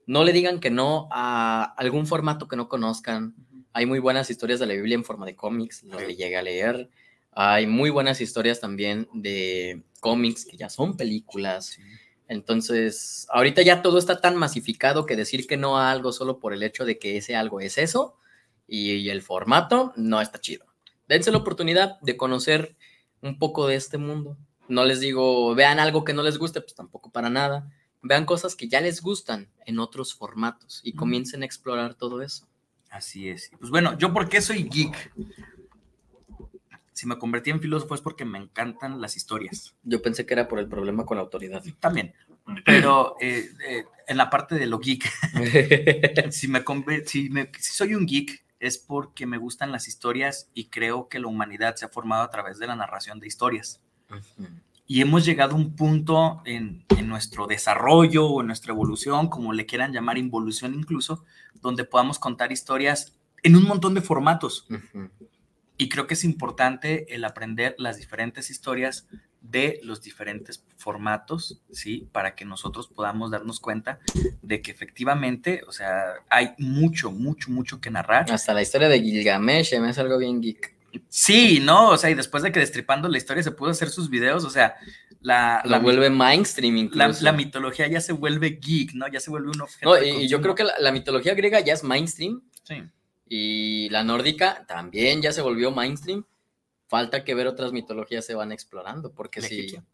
no le digan que no a algún formato que no conozcan. Hay muy buenas historias de la Biblia en forma de cómics, los Sí. llegué a leer. Hay muy buenas historias también de cómics que ya son películas. Sí. Entonces, ahorita ya todo está tan masificado que decir que no a algo solo por el hecho de que ese algo es eso y, y el formato no está chido. Dense la oportunidad de conocer un poco de este mundo. No les digo, vean algo que no les guste, pues tampoco para nada. Vean cosas que ya les gustan en otros formatos y comiencen a explorar todo eso. Así es. Pues bueno, ¿yo por qué soy geek? Si me convertí en filósofo es porque me encantan las historias. Yo pensé que era por el problema con la autoridad. También. Pero eh, eh, en la parte de lo geek, si, me si, me- si soy un geek es porque me gustan las historias y creo que la humanidad se ha formado a través de la narración de historias. y hemos llegado a un punto en, en nuestro desarrollo o en nuestra evolución, como le quieran llamar, involución incluso, donde podamos contar historias en un montón de formatos. Ujú. Y creo que es importante el aprender las diferentes historias de los diferentes formatos, ¿sí? Para que nosotros podamos darnos cuenta de que efectivamente, o sea, hay mucho, mucho, mucho que narrar. Hasta la historia de Gilgamesh me hace algo bien geek. Sí, ¿no? O sea, y después de que destripando la historia se pudo hacer sus videos, o sea, la, La la, vuelve mainstream la, incluso. la mitología ya se vuelve geek, ¿no? Ya se vuelve un objeto. No, y, yo creo que la, la mitología griega ya es mainstream Sí. Y la nórdica también ya se volvió mainstream. Falta que ver otras mitologías se van explorando, porque La si egipcia.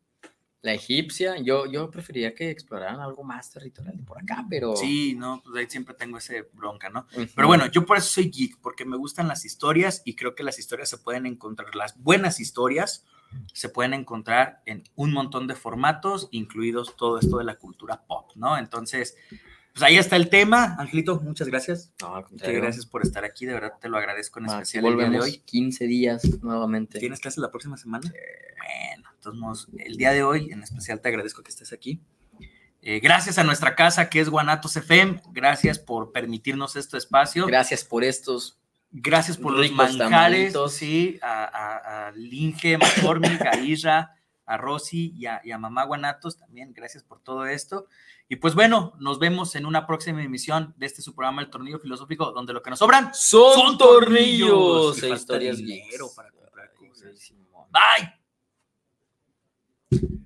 la egipcia, yo, yo preferiría que exploraran algo más territorial de por acá, pero... Sí, no, pues ahí siempre tengo ese bronca, ¿no? Pero bueno, yo por eso soy geek, porque me gustan las historias y creo que las historias se pueden encontrar, las buenas historias se pueden encontrar en un montón de formatos, incluidos todo esto de la cultura pop, ¿no? Entonces, pues ahí está el tema. Angelito, muchas gracias. No, al Muchas contrario. gracias por estar aquí, de verdad te lo agradezco en especial el día de volvemos hoy. 15 días nuevamente. ¿Tienes clases la próxima semana? Bueno, entonces el día de hoy en especial te agradezco que estés aquí. Eh, gracias a nuestra casa que es Guanatos FM, gracias por permitirnos este espacio. Gracias por estos. Gracias por los manjares, tamalitos. sí, a, a, a Linge, McCormick, a Isra, a Rosy y a, Mamá Guanatos también. Gracias por todo esto. Y pues bueno, nos vemos en una próxima emisión de este su programa El Tornillo Filosófico, donde lo que nos sobran son, tornillos. E historias para comprar cosas. Bye.